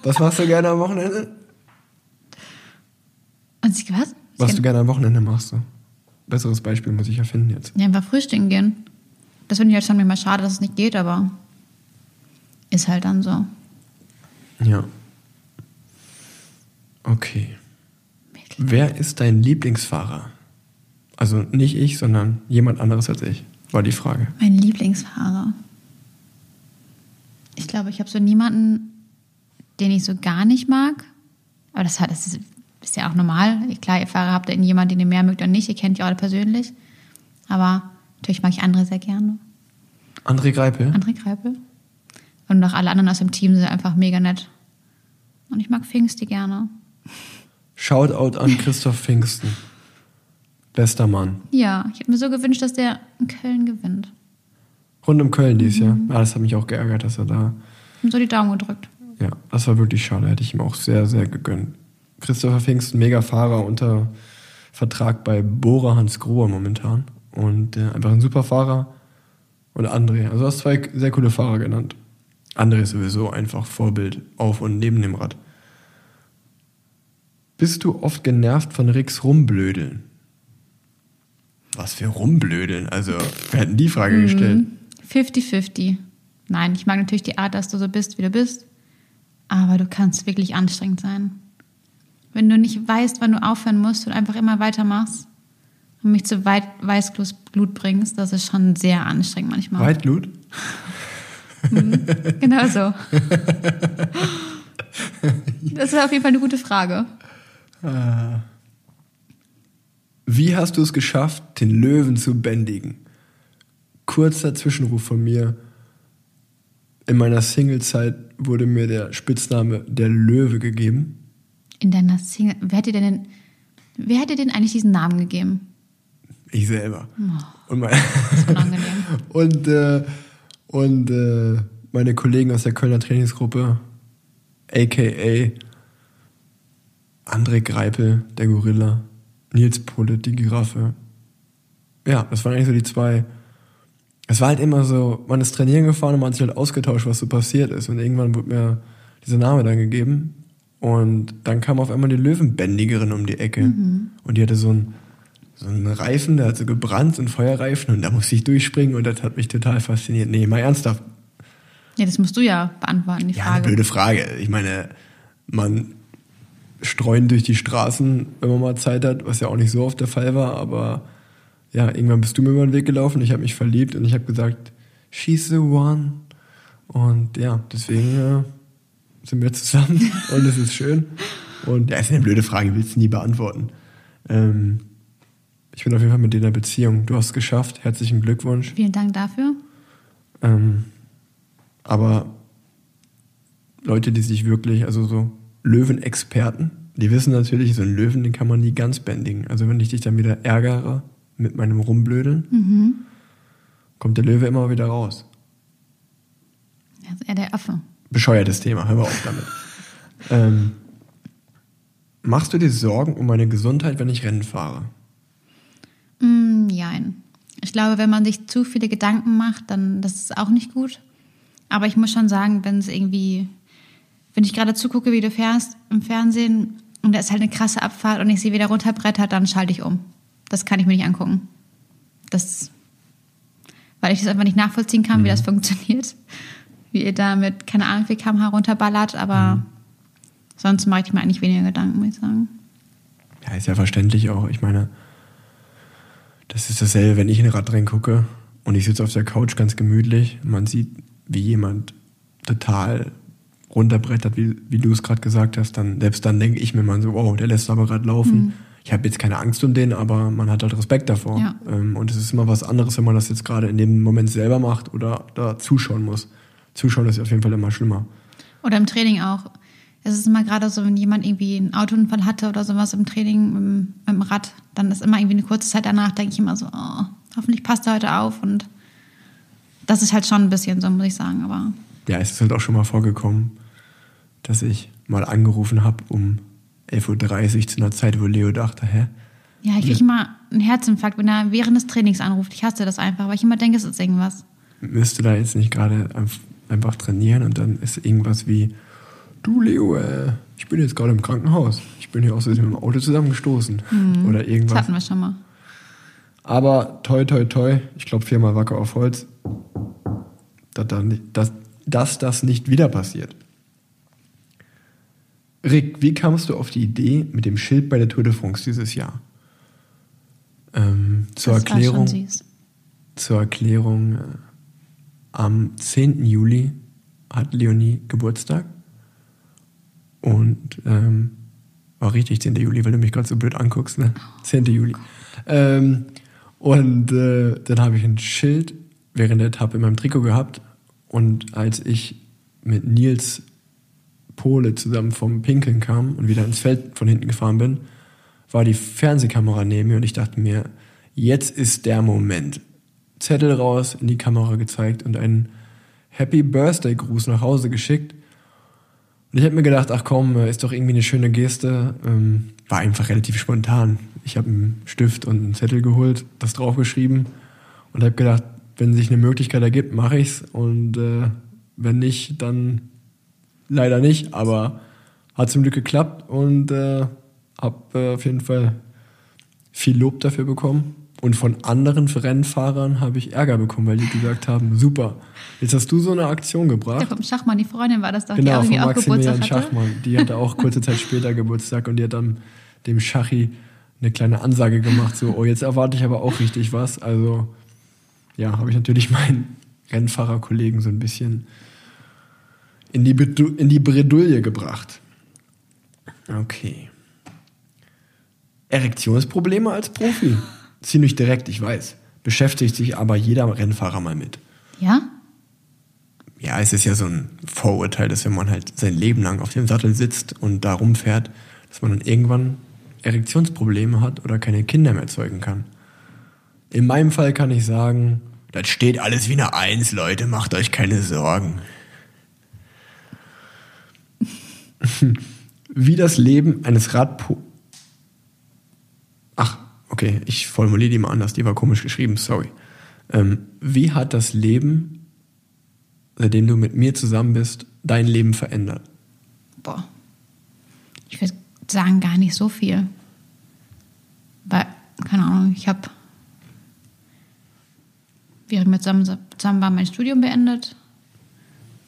was machst du gerne am Wochenende? Und sie, was? Was du gerne am Wochenende machst. So. Besseres Beispiel muss ich ja finden jetzt. Ja, einfach frühstücken gehen. Das finde ich halt schon manchmal schade, dass es nicht geht, aber ist halt dann so. Ja. Okay. Wer ist dein Lieblingsfahrer? Also nicht ich, sondern jemand anderes als ich, war die Frage. Mein Lieblingsfahrer. Ich glaube, ich habe so niemanden, den ich so gar nicht mag. Aber das, hat, das ist, ist ja auch normal. Klar, ihr Fahrer habt ihr jemanden, den ihr mehr mögt oder nicht. Ihr kennt ja alle persönlich. Aber natürlich mag ich andere sehr gerne. André Greipel? André Greipel. Und auch alle anderen aus dem Team sind einfach mega nett. Und ich mag Pfingsti gerne. Shoutout an Christoph Pfingsten. Bester Mann. Ja, ich hätte mir so gewünscht, dass der in Köln gewinnt. Rund um Köln dieses Jahr. Ja, das hat mich auch geärgert, dass er da. Und so die Daumen gedrückt. Ja, das war wirklich schade. Hätte ich ihm auch sehr, sehr gegönnt. Christopher Pfingsten, mega Fahrer unter Vertrag bei Bora Hans Grohe momentan. Und äh, einfach ein super Fahrer. Und André. Also du hast zwei sehr coole Fahrer genannt. André ist sowieso einfach Vorbild auf und neben dem Rad. Bist du oft genervt von Ricks Rumblödeln? Was für Rumblödeln? Also, wir hätten die Frage gestellt. 50-50. Nein, ich mag natürlich die Art, dass du so bist, wie du bist. Aber du kannst wirklich anstrengend sein. Wenn du nicht weißt, wann du aufhören musst und einfach immer weitermachst und mich zu weit Weißglut bringst, das ist schon sehr anstrengend manchmal. Weitglut? Genau so. *laughs* Das ist auf jeden Fall eine gute Frage. Wie hast du es geschafft, den Löwen zu bändigen? Kurzer Zwischenruf von mir. In meiner Singlezeit wurde mir der Spitzname der Löwe gegeben. In deiner Single. Wer hat dir denn, den- wer hat dir denn eigentlich diesen Namen gegeben? Ich selber. Und, mein, Das ist unangenehm. *laughs* und, äh, und äh, meine Kollegen aus der Kölner Trainingsgruppe, aka André Greipel, der Gorilla, Nils Pulle, die Giraffe. Ja, das waren eigentlich so die zwei. Es war halt immer so, man ist trainieren gefahren und man hat sich halt ausgetauscht, was so passiert ist. Und irgendwann wurde mir dieser Name dann gegeben. Und dann kam auf einmal die Löwenbändigerin um die Ecke. Und die hatte so einen, so einen Reifen, der hat so gebrannt, so einen Feuerreifen. Und da musste ich durchspringen und das hat mich total fasziniert. Nee, mal ernsthaft. Ja, das musst du ja beantworten, die Ja, Frage. blöde Frage. Ich meine, man streuen durch die Straßen, wenn man mal Zeit hat, was ja auch nicht so oft der Fall war, aber ja, irgendwann bist du mir über den Weg gelaufen, ich habe mich verliebt und ich habe gesagt, she's the one. Und ja, deswegen äh, sind wir zusammen *laughs* und es ist schön. Und ja, ist eine blöde Frage, willst du nie beantworten. Ähm, ich bin auf jeden Fall mit dir in einer Beziehung. Du hast es geschafft, herzlichen Glückwunsch. Vielen Dank dafür. Ähm, aber Leute, die sich wirklich, also so Löwenexperten, die wissen natürlich, so einen Löwen, den kann man nie ganz bändigen. Also wenn ich dich dann wieder ärgere mit meinem Rumblödeln, kommt der Löwe immer wieder raus. Er ist eher der Affe. Bescheuertes Thema, hör mal auf damit. *laughs* ähm, machst du dir Sorgen um meine Gesundheit, wenn ich Rennen fahre? Mm, jein. Ich glaube, wenn man sich zu viele Gedanken macht, dann das ist auch nicht gut. Aber ich muss schon sagen, wenn es irgendwie, wenn ich gerade zugucke, wie du fährst im Fernsehen und da ist halt eine krasse Abfahrt und ich sehe, wie der runterbrettert, dann schalte ich um. Das kann ich mir nicht angucken. Das, weil ich das einfach nicht nachvollziehen kann, wie das funktioniert. Wie ihr da mit, keine Ahnung, wie kmh runterballert, aber sonst mache ich mir eigentlich weniger Gedanken, muss ich sagen. Ja, ist ja verständlich auch. Ich meine, das ist dasselbe, wenn ich in ein Radrennen gucke und ich sitze auf der Couch ganz gemütlich. Man sieht, wie jemand total runterbrettert, wie, wie du es gerade gesagt hast. Dann, selbst dann denke ich mir mal so, wow, der lässt aber gerade laufen. Ich habe jetzt keine Angst um den, aber man hat halt Respekt davor. Ja. Ähm, und es ist immer was anderes, wenn man das jetzt gerade in dem Moment selber macht oder da zuschauen muss. Zuschauen ist auf jeden Fall immer schlimmer. Oder im Training auch. Es ist immer gerade so, wenn jemand irgendwie einen Autounfall hatte oder sowas im Training mit, dem- mit dem Rad, dann ist immer irgendwie eine kurze Zeit danach, denke ich immer so, oh, hoffentlich passt er heute auf. Und das ist halt schon ein bisschen so, muss ich sagen. Aber Ja, es ist halt auch schon mal vorgekommen, dass ich mal angerufen habe um 11.30 Uhr zu einer Zeit, wo Leo dachte, hä? ja, ich kriege immer einen Herzinfarkt, wenn er während des Trainings anruft. Ich hasse das einfach, weil ich immer denke, es ist irgendwas. Müsste da jetzt nicht gerade einfach trainieren und dann ist irgendwas wie, du Leo, äh, ich bin jetzt gerade im Krankenhaus. Ich bin hier aus Versehen mit dem Auto zusammengestoßen. Oder Das irgendwas. hatten wir schon mal. Aber toi, toi, toi, ich glaube viermal wacker auf Holz, dass, dass, dass das nicht wieder passiert. Rick, wie kamst du auf die Idee mit dem Schild bei der Tour de France dieses Jahr? Ähm, zur das Erklärung, zur Erklärung, äh, am 10. Juli hat Leonie Geburtstag. Und ähm, war richtig 10. Juli, weil du mich gerade so blöd anguckst, ne? 10. Juli. Ähm, und äh, dann habe ich ein Schild während der Etappe in meinem Trikot gehabt. Und als ich mit Nils Pole zusammen vom Pinkeln kam und wieder ins Feld von hinten gefahren bin, war die Fernsehkamera neben mir und ich dachte mir, jetzt ist der Moment. Zettel raus, in die Kamera gezeigt und einen Happy Birthday Gruß nach Hause geschickt. Und ich habe mir gedacht, ach komm, ist doch irgendwie eine schöne Geste. Ähm, war einfach relativ spontan. Ich habe einen Stift und einen Zettel geholt, das draufgeschrieben und habe gedacht, wenn sich eine Möglichkeit ergibt, mache ich's und äh, wenn nicht, dann leider nicht. Aber hat zum Glück geklappt und äh, habe äh, auf jeden Fall viel Lob dafür bekommen. Und von anderen Rennfahrern habe ich Ärger bekommen, weil die gesagt haben, super, jetzt hast du so eine Aktion gebracht. vom Schachmann, die Freundin war das doch, die Genau, auch von irgendwie auch Maximilian Geburtstag hatte. Schachmann. Die hatte auch kurze Zeit später Geburtstag und die hat dann dem Schachi eine kleine Ansage gemacht, so, oh, jetzt erwarte ich aber auch richtig was. Also, ja, habe ich natürlich *laughs* meinen Rennfahrerkollegen so ein bisschen in die, Bedu in die Bredouille gebracht. Okay. Erektionsprobleme als Profi. Ziemlich direkt, ich weiß. Beschäftigt sich aber jeder Rennfahrer mal mit. Ja? Ja, es ist ja so ein Vorurteil, dass wenn man halt sein Leben lang auf dem Sattel sitzt und da rumfährt, dass man dann irgendwann Erektionsprobleme hat oder keine Kinder mehr zeugen kann. In meinem Fall kann ich sagen, das steht alles wie eine Eins, Leute, macht euch keine Sorgen. *laughs* wie das Leben eines Radpo... Okay, ich formuliere die mal anders, die war komisch geschrieben, sorry. Ähm, wie hat das Leben, seitdem du mit mir zusammen bist, dein Leben verändert? Boah. Ich würde sagen, gar nicht so viel. Weil, keine Ahnung, ich habe, während wir zusammen, zusammen waren, mein Studium beendet,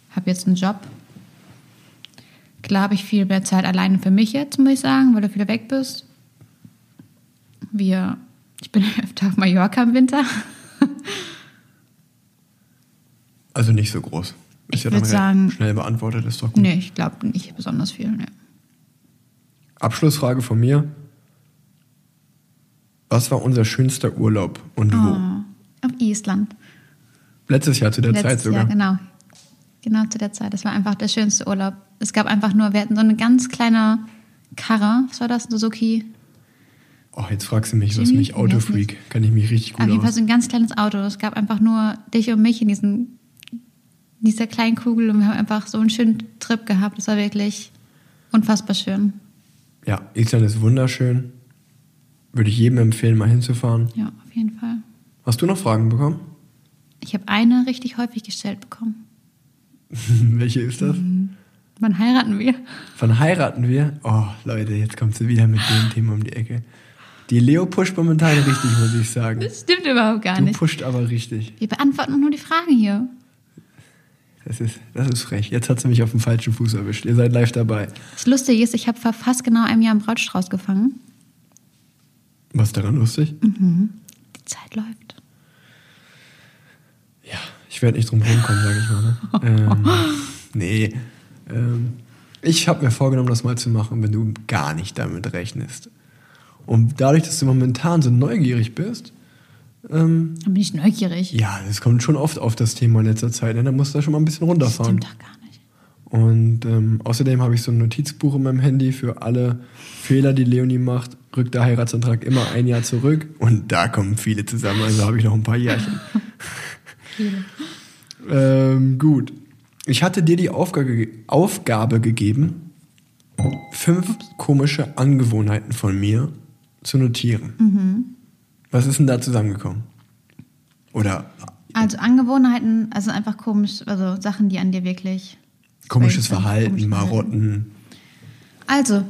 habe jetzt einen Job. Klar habe ich viel mehr Zeit alleine für mich jetzt, muss ich sagen, weil du wieder weg bist. Wir, ich bin *laughs* öfter auf Mallorca im Winter. Also nicht so groß. Ist Ich ja dann sagen- schnell beantwortet, ist doch gut. nee, ich glaube nicht besonders viel. Nee. Abschlussfrage von mir. Was war unser schönster Urlaub und wo? Oh, auf Island. Letztes Jahr zu der Zeit Letztes sogar. Jahr, genau. Genau zu der Zeit. Das war einfach der schönste Urlaub. Es gab einfach nur, wir hatten so eine ganz kleine Karre. Was war das? Suzuki. Oh, jetzt fragst du mich, was mich Autofreak. Kann ich mich richtig Auf gut jeden Fall so ein ganz kleines Auto. Es gab einfach nur dich und mich in diesen, dieser kleinen Kugel und wir haben einfach so einen schönen Trip gehabt. Das war wirklich unfassbar schön. Ja, Island ist wunderschön. Würde ich jedem empfehlen, mal hinzufahren. Ja, auf jeden Fall. Hast du noch Fragen bekommen? Ich habe eine richtig häufig gestellt bekommen. *laughs* Welche ist das? Wann heiraten wir? Wann heiraten wir? Oh, Leute, jetzt kommt sie wieder mit dem Thema um die Ecke. Die Leo pusht momentan richtig, muss ich sagen. Das stimmt überhaupt gar Du nicht. pusht aber richtig. Wir beantworten nur die Fragen hier. Das ist, das ist frech. Jetzt hat sie mich auf dem falschen Fuß erwischt. Ihr seid live dabei. Das Lustige ist, ich habe vor fast genau einem Jahr einen Brautstrauß gefangen. Was daran lustig? Die Zeit läuft. Ja, ich werde nicht drum rumkommen, sage ich mal. Ne? *laughs* ähm, nee. Ähm, ich habe mir vorgenommen, das mal zu machen, wenn du gar nicht damit rechnest. Und dadurch, dass du momentan so neugierig bist, ähm, bin ich neugierig. ja, das kommt schon oft auf das Thema in letzter Zeit. Ne? Da musst du da schon mal ein bisschen das runterfahren. stimmt doch gar nicht. Und ähm, außerdem habe ich so ein Notizbuch in meinem Handy für alle Fehler, die Leonie macht. Rückt der Heiratsantrag immer ein Jahr zurück. Und da kommen viele zusammen, also habe ich noch ein paar Jährchen. *laughs* ähm, gut. Ich hatte dir die Aufgabe, Aufgabe gegeben, fünf komische Angewohnheiten von mir zu notieren. Was ist denn da zusammengekommen? Oder Also Angewohnheiten, also einfach komisch, also Sachen, die an dir wirklich. komisches Verhalten, komisches. Marotten. Also,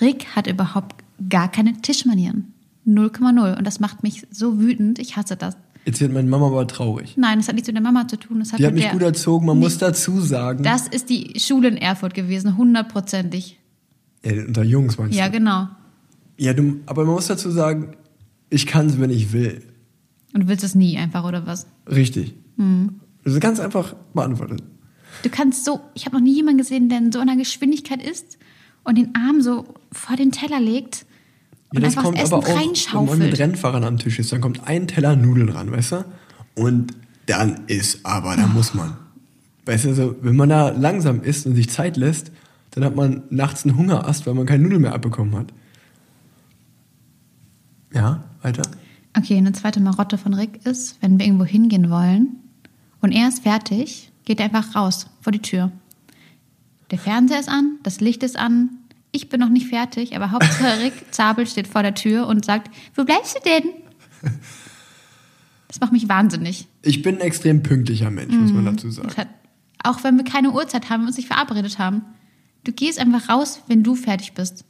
Rick hat überhaupt gar keine Tischmanieren. 0,0. Und das macht mich so wütend. Ich hasse das. Jetzt wird meine Mama aber traurig. Nein, das hat nichts mit der Mama zu tun. Das hat Die hat mich gut erzogen, man muss dazu sagen. Das ist die Schule in Erfurt gewesen, hundertprozentig. ja, unter Jungs meinst Ja, du? genau. Ja, du, aber man muss dazu sagen, ich kann es, wenn ich will. Und du willst es nie einfach, oder was? Richtig. Mhm. Das ist ganz einfach beantwortet. Du kannst so, ich habe noch nie jemanden gesehen, der in so einer Geschwindigkeit ist und den Arm so vor den Teller legt Ja, und das einfach kommt das Essen aber auch, wenn man mit. Rennfahrern am Tisch ist, dann kommt ein Teller Nudeln ran, weißt du? Und dann ist aber, da muss man. Weißt du, so, wenn man da langsam isst und sich Zeit lässt, dann hat man nachts einen Hungerast, weil man keine Nudeln mehr abbekommen hat. Ja, weiter? Okay, eine zweite Marotte von Rick ist, wenn wir irgendwo hingehen wollen und er ist fertig, geht er einfach raus vor die Tür. Der Fernseher ist an, das Licht ist an, ich bin noch nicht fertig, aber Hauptsache *laughs* Rick Zabel steht vor der Tür und sagt, wo bleibst du denn? Das macht mich wahnsinnig. Ich bin ein extrem pünktlicher Mensch, muss man dazu sagen. Hat, auch wenn wir keine Uhrzeit haben und uns nicht verabredet haben. Du gehst einfach raus, wenn du fertig bist.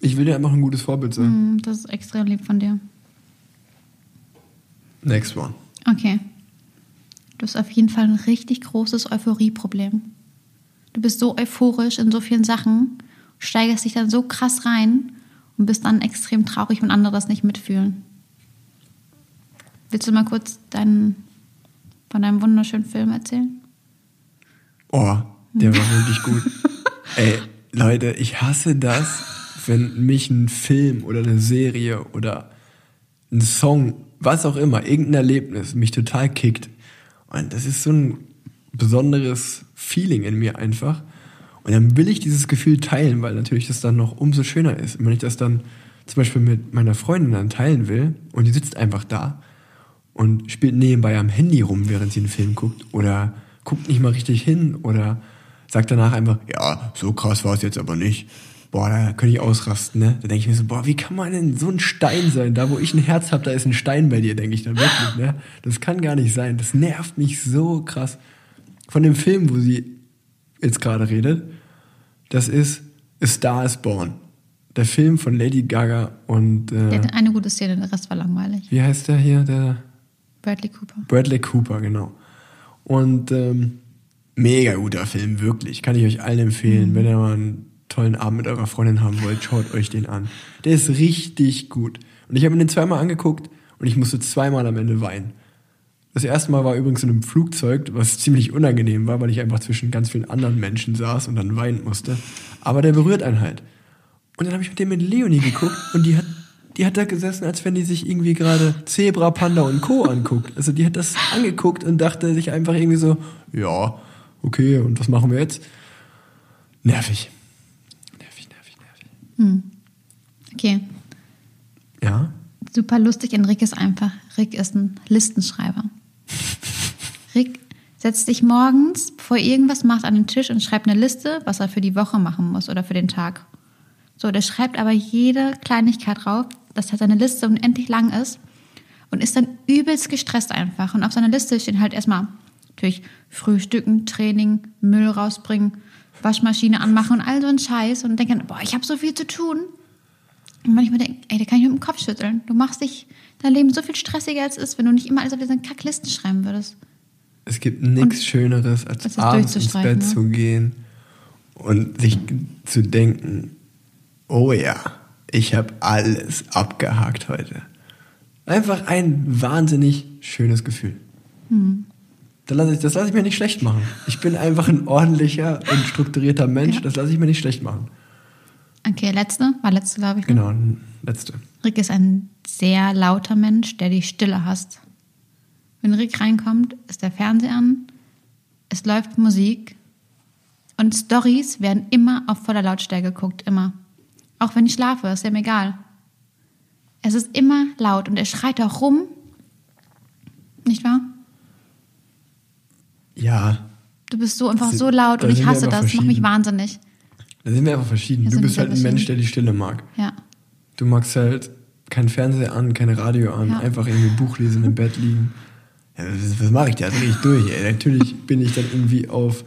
Ich will dir einfach ein gutes Vorbild sein. Hm, Das ist extrem lieb von dir. Next one. Okay. Du hast auf jeden Fall ein richtig großes Euphorieproblem. Du bist so euphorisch in so vielen Sachen, steigerst dich dann so krass rein und bist dann extrem traurig, wenn andere das nicht mitfühlen. Willst du mal kurz deinen, von deinem wunderschönen Film erzählen? Oh, der war wirklich gut. *laughs* Ey, Leute, ich hasse das, wenn mich ein Film oder eine Serie oder ein Song, was auch immer, irgendein Erlebnis mich total kickt. Und das ist so ein besonderes Feeling in mir einfach. Und dann will ich dieses Gefühl teilen, weil natürlich das dann noch umso schöner ist. Und wenn ich das dann zum Beispiel mit meiner Freundin dann teilen will und die sitzt einfach da und spielt nebenbei am Handy rum, während sie einen Film guckt oder guckt nicht mal richtig hin oder sagt danach einfach, ja, so krass war es jetzt aber nicht. Boah, da könnte ich ausrasten, ne? Da denke ich mir so, boah, wie kann man denn so ein Stein sein? Da, wo ich ein Herz habe, da ist ein Stein bei dir, denke ich dann wirklich, ne? Das kann gar nicht sein. Das nervt mich so krass. Von dem Film, wo sie jetzt gerade redet, das ist A Star is Born. Der Film von Lady Gaga und Der äh, hatte eine gute Szene, der Rest war langweilig. wie heißt der hier? Der Bradley Cooper. Bradley Cooper, genau. Und ähm, mega guter Film, wirklich. Kann ich euch allen empfehlen. Wenn ihr mal einen tollen Abend mit eurer Freundin haben wollt, schaut euch den an. Der ist richtig gut. Und ich habe mir den zweimal angeguckt und ich musste zweimal am Ende weinen. Das erste Mal war übrigens in einem Flugzeug, was ziemlich unangenehm war, weil ich einfach zwischen ganz vielen anderen Menschen saß und dann weinen musste. Aber der berührt einen halt. Und dann habe ich mit dem mit Leonie geguckt und die hat, die hat da gesessen, als wenn die sich irgendwie gerade Zebra, Panda und Co. anguckt. Also die hat das angeguckt und dachte sich einfach irgendwie so, ja, okay, und was machen wir jetzt? Nervig. Nervig. Okay, Ja? super lustig. Und Rick ist einfach, Rick ist ein Listenschreiber. *laughs* Rick setzt sich morgens, bevor er irgendwas macht, an den Tisch und schreibt eine Liste, was er für die Woche machen muss oder für den Tag. So, der schreibt aber jede Kleinigkeit drauf, dass halt seine Liste unendlich lang ist und ist dann übelst gestresst einfach. Und auf seiner Liste stehen halt erstmal natürlich Frühstücken, Training, Müll rausbringen, Waschmaschine anmachen und all so ein Scheiß und denken, boah, ich habe so viel zu tun. Und manchmal denke ey, da kann ich mit dem Kopf schütteln. Du machst dich dein Leben so viel stressiger als es ist, wenn du nicht immer alles auf diesen Kacklisten schreiben würdest. Es gibt nichts Schöneres, als abends ins Bett ne? zu gehen und sich zu denken, oh ja, ich habe alles abgehakt heute. Einfach ein wahnsinnig schönes Gefühl. Hm. Das lasse ich, das lasse ich mir nicht schlecht machen. Ich bin einfach ein ordentlicher und strukturierter Mensch. Ja. Das lasse ich mir nicht schlecht machen. Okay, letzte, war letzte, glaube ich. ne? Genau, letzte. Rick ist ein sehr lauter Mensch, der die Stille hasst. Wenn Rick reinkommt, ist der Fernseher an, es läuft Musik und Stories werden immer auf voller Lautstärke geguckt, immer. Auch wenn ich schlafe, ist ihm egal. Es ist immer laut und er schreit auch rum. Nicht wahr? Ja, Du bist so einfach so laut und ich hasse aber das, macht mich wahnsinnig. da sind wir einfach verschieden. Wir Du bist halt ein Mensch, der die Stille mag. Ja. Du magst halt kein Fernseher an, kein Radio an, Ja. einfach irgendwie Buch lesen, im Bett liegen. Ja, was, was mache ich da? Dreh ich durch. Ey. Natürlich *laughs* bin ich dann irgendwie auf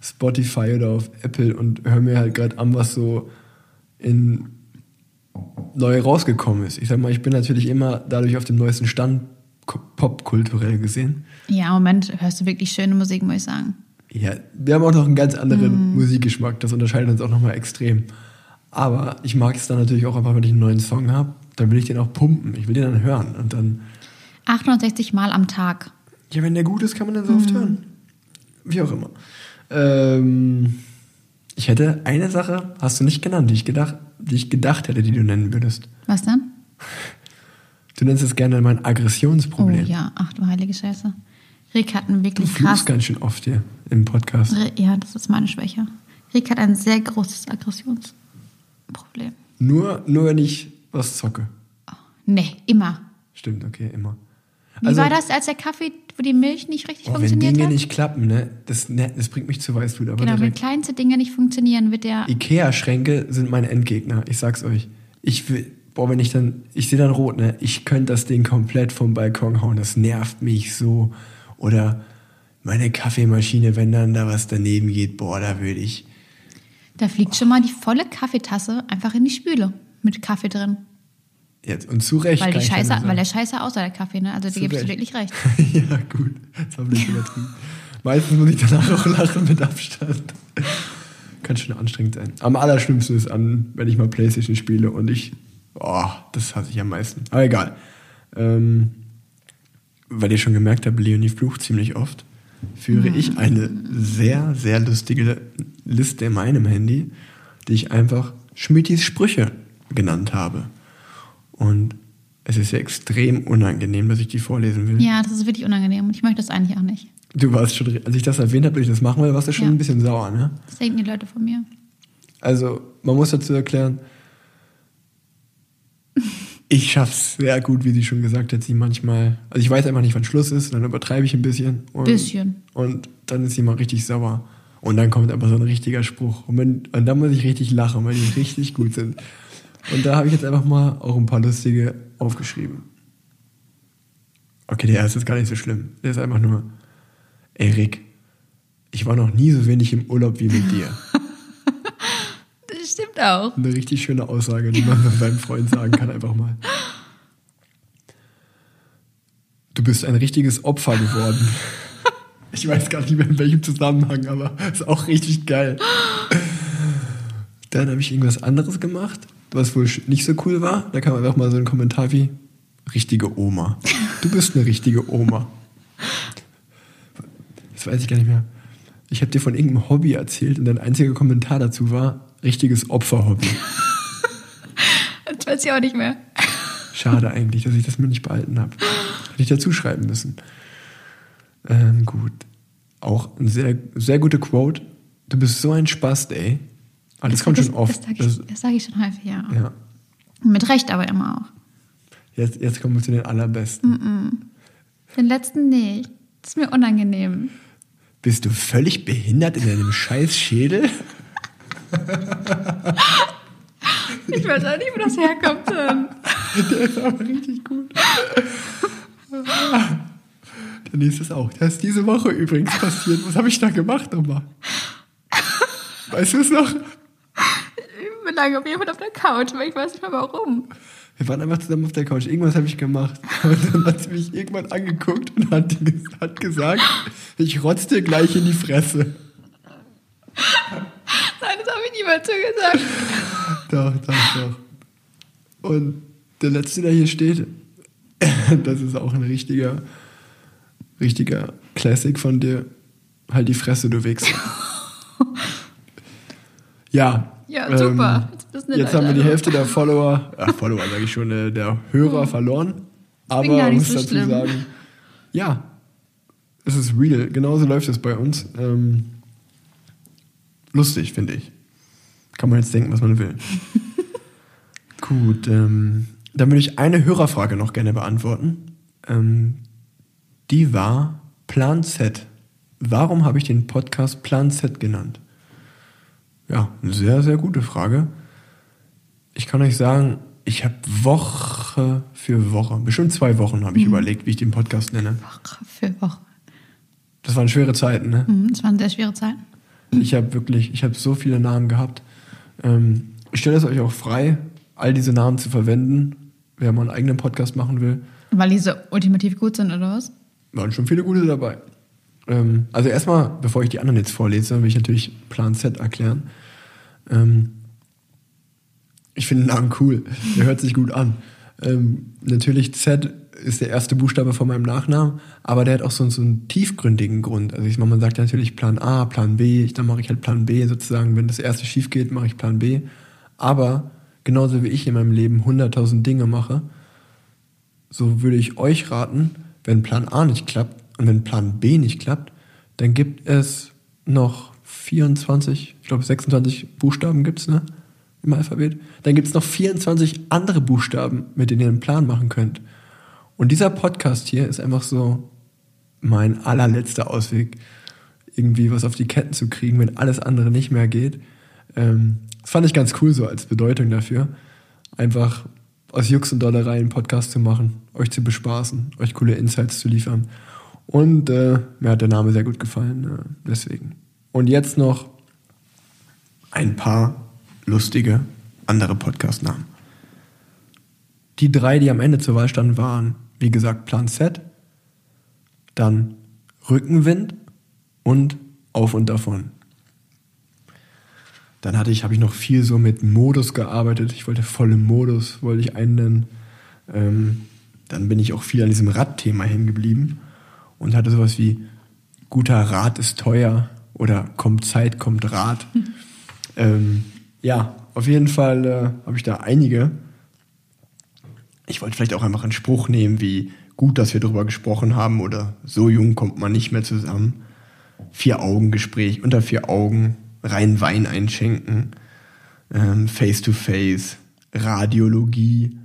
Spotify oder auf Apple und höre mir halt gerade an, was so in neu rausgekommen ist. Ich sag mal, ich bin natürlich immer dadurch auf dem neuesten Stand popkulturell gesehen. Ja, im Moment hörst du wirklich schöne Musik, muss ich sagen. Ja, wir haben auch noch einen ganz anderen Mhm. Musikgeschmack. Das unterscheidet uns auch nochmal extrem. Aber ich mag es dann natürlich auch einfach, wenn ich einen neuen Song habe, dann will ich den auch pumpen. Ich will den dann hören. Und dann, 860 Mal am Tag. ja, wenn der gut ist, kann man den so Mhm. oft hören. Wie auch immer. Ähm, ich hätte eine Sache, hast du nicht genannt, die ich gedacht, die ich gedacht hätte, die du nennen würdest. Was dann? Du nennst es gerne mein Oh Aggressionsproblem. ja, ach du heilige Scheiße. Rick hat einen Du wirklich fluchst krass. ganz schön oft hier im Podcast. Ja, das ist meine Schwäche. Rick hat ein sehr großes Aggressionsproblem. Nur, nur wenn ich was zocke. Nee, immer. Stimmt, okay, immer. Wie war das, als der Kaffee, wo die Milch nicht richtig Oh, wenn funktioniert Dinge hat? nicht klappen, ne, das, ne, das bringt mich zu Weißblut. Aber genau, wenn direkt. kleinste Dinge nicht funktionieren, wird der. Ikea-Schränke sind meine Endgegner, ich sag's euch. Ich will, boah, wenn ich dann, ich sehe dann rot, ne, ich könnte das Ding komplett vom Balkon hauen, das nervt mich so. Oder meine Kaffeemaschine, wenn dann da was daneben geht, boah, da würde ich. Da fliegt schon mal die volle Kaffeetasse einfach in die Spüle mit Kaffee drin. Jetzt, und zu Recht. Weil, die Scheiße, weil der. Scheiße außer der Kaffee, ne? Also, da gibst du wirklich recht. *laughs* ja, gut, das habe ich übertrieben. Meistens muss ich danach auch lachen mit Abstand. Kann schon anstrengend sein. Am allerschlimmsten ist an, wenn ich mal Playstation spiele und ich, oh, das hasse ich am meisten. Aber egal. Ähm, weil ihr schon gemerkt habt, Leonie flucht ziemlich oft, führe ich eine sehr, sehr lustige Liste in meinem Handy, die ich einfach Schmittis Sprüche genannt habe. Und es ist ja extrem unangenehm, dass ich die vorlesen will. Ja, das ist wirklich unangenehm und ich möchte das eigentlich auch nicht. Du warst schon, als ich das erwähnt habe, dass ich das machen will, warst du schon Ja. ein bisschen sauer, ne? Das denken die Leute von mir. Also, man muss dazu erklären, ich schaff's sehr gut, wie sie schon gesagt hat, sie manchmal, also ich weiß einfach nicht, wann Schluss ist, dann übertreibe ich ein bisschen. Und, Bisschen. Und dann ist sie mal richtig sauer. Und dann kommt aber so ein richtiger Spruch. Und, wenn, und dann muss ich richtig lachen, weil die richtig gut sind. Und da habe ich jetzt einfach mal auch ein paar lustige aufgeschrieben. Okay, der erste ist gar nicht so schlimm. Der ist einfach nur, ey Rick, ich war noch nie so wenig im Urlaub wie mit dir. *laughs* Auch. Eine richtig schöne Aussage, die man seinem Freund sagen kann, einfach mal. Du bist ein richtiges Opfer geworden. Ich weiß gar nicht mehr in welchem Zusammenhang, aber ist auch richtig geil. Dann habe ich irgendwas anderes gemacht, was wohl nicht so cool war. Da kam einfach mal so ein Kommentar wie: Richtige Oma. Du bist eine richtige Oma. Das weiß ich gar nicht mehr. Ich habe dir von irgendeinem Hobby erzählt und dein einziger Kommentar dazu war: Richtiges Opferhobby. Das weiß ich auch nicht mehr. Schade eigentlich, dass ich das mir nicht behalten habe. Hätte ich dazu schreiben müssen. Ähm, gut. Auch eine sehr, sehr gute Quote. Du bist so ein Spast, ey. Aber das, kommt schon oft. Das sage Das, ich, das sag ich schon häufig, ja. ja. Mit Recht aber immer auch. Jetzt, jetzt kommen wir zu den allerbesten. Den letzten nicht. Das ist mir unangenehm. Bist du völlig behindert in deinem scheiß Schädel? Ich weiß auch nicht, wo das herkommt. Dann. Der ist aber richtig gut. Der nächste ist auch. Der ist diese Woche übrigens passiert. Was habe ich da gemacht nochmal? Weißt du es noch? Ich bin lange auf jeden Fall auf der Couch, aber ich weiß nicht mehr warum. Wir waren einfach zusammen auf der Couch. Irgendwas habe ich gemacht. Und dann hat sie mich irgendwann angeguckt und hat, hat gesagt, ich rotz dir gleich in die Fresse. Nein, das habe ich niemals so gesagt. *laughs* Doch, doch, doch. Und der letzte, der hier steht, *laughs* das ist auch ein richtiger, richtiger Classic von dir. Halt die Fresse, du Wichser. *laughs* Ja. Ja, super. Jetzt du eine jetzt haben wir die. Hälfte der Follower, äh, Follower sage ich schon, äh, der Hörer verloren. Aber bin gar man nicht muss so dazu schlimm. sagen, ja, es ist real. Genauso läuft es bei uns. Ähm, lustig, finde ich. Kann man jetzt denken, was man will. *laughs* Gut, ähm, dann würde ich eine Hörerfrage noch gerne beantworten. Ähm, die war Plan Z. Warum habe ich den Podcast Plan Z genannt? Ja, eine sehr, sehr gute Frage. Ich kann euch sagen, ich habe Woche für Woche, bestimmt zwei Wochen habe ich überlegt, wie ich den Podcast nenne. Woche für Woche. Das waren schwere Zeiten, ne? Mhm, Das waren sehr schwere Zeiten. Ich habe wirklich, ich habe so viele Namen gehabt. Ähm, ich stelle es euch auch frei, all diese Namen zu verwenden, wer mal einen eigenen Podcast machen will. Weil die so ultimativ gut sind, oder was? Waren schon viele gute dabei. Ähm, also erstmal, bevor ich die anderen jetzt vorlese, will ich natürlich Plan Z erklären. Ähm, ich finde den Namen cool. Der hört sich gut an. Ähm, natürlich Z ist der erste Buchstabe von meinem Nachnamen, aber der hat auch so, so einen tiefgründigen Grund. Also ich man sagt ja natürlich Plan A, Plan B, ich, dann mache ich halt Plan B sozusagen. Wenn das erste schief geht, mache ich Plan B. Aber genauso wie ich in meinem Leben 100.000 Dinge mache, so würde ich euch raten, wenn Plan A nicht klappt und wenn Plan B nicht klappt, dann gibt es noch 24, ich glaube 26 Buchstaben gibt es, ne? Im Alphabet. Dann gibt es noch 24 andere Buchstaben, mit denen ihr einen Plan machen könnt. Und dieser Podcast hier ist einfach so mein allerletzter Ausweg, irgendwie was auf die Ketten zu kriegen, wenn alles andere nicht mehr geht. Ähm, das fand ich ganz cool so als Bedeutung dafür. Einfach aus Jux und Dollerei einen Podcast zu machen, euch zu bespaßen, euch coole Insights zu liefern. Und äh, mir hat der Name sehr gut gefallen, äh, deswegen. Und jetzt noch ein paar lustige andere Podcast-Namen. Die drei, die am Ende zur Wahl standen, waren, wie gesagt, Plan Z, dann Rückenwind und Auf und Davon. Dann hatte ich, habe ich noch viel so mit Modus gearbeitet. Ich wollte voll im Modus, wollte ich einen. Ähm, dann bin ich auch viel an diesem Radthema hängen geblieben und hatte sowas wie guter Rat ist teuer oder kommt Zeit, kommt Rat. *laughs* ähm, ja, auf jeden Fall äh, habe ich da einige. Ich wollte vielleicht auch einfach einen Spruch nehmen, wie gut, dass wir darüber gesprochen haben oder so jung kommt man nicht mehr zusammen. Vier Augen Gespräch unter vier Augen, rein Wein einschenken, ähm, Face to Face, Radiologie,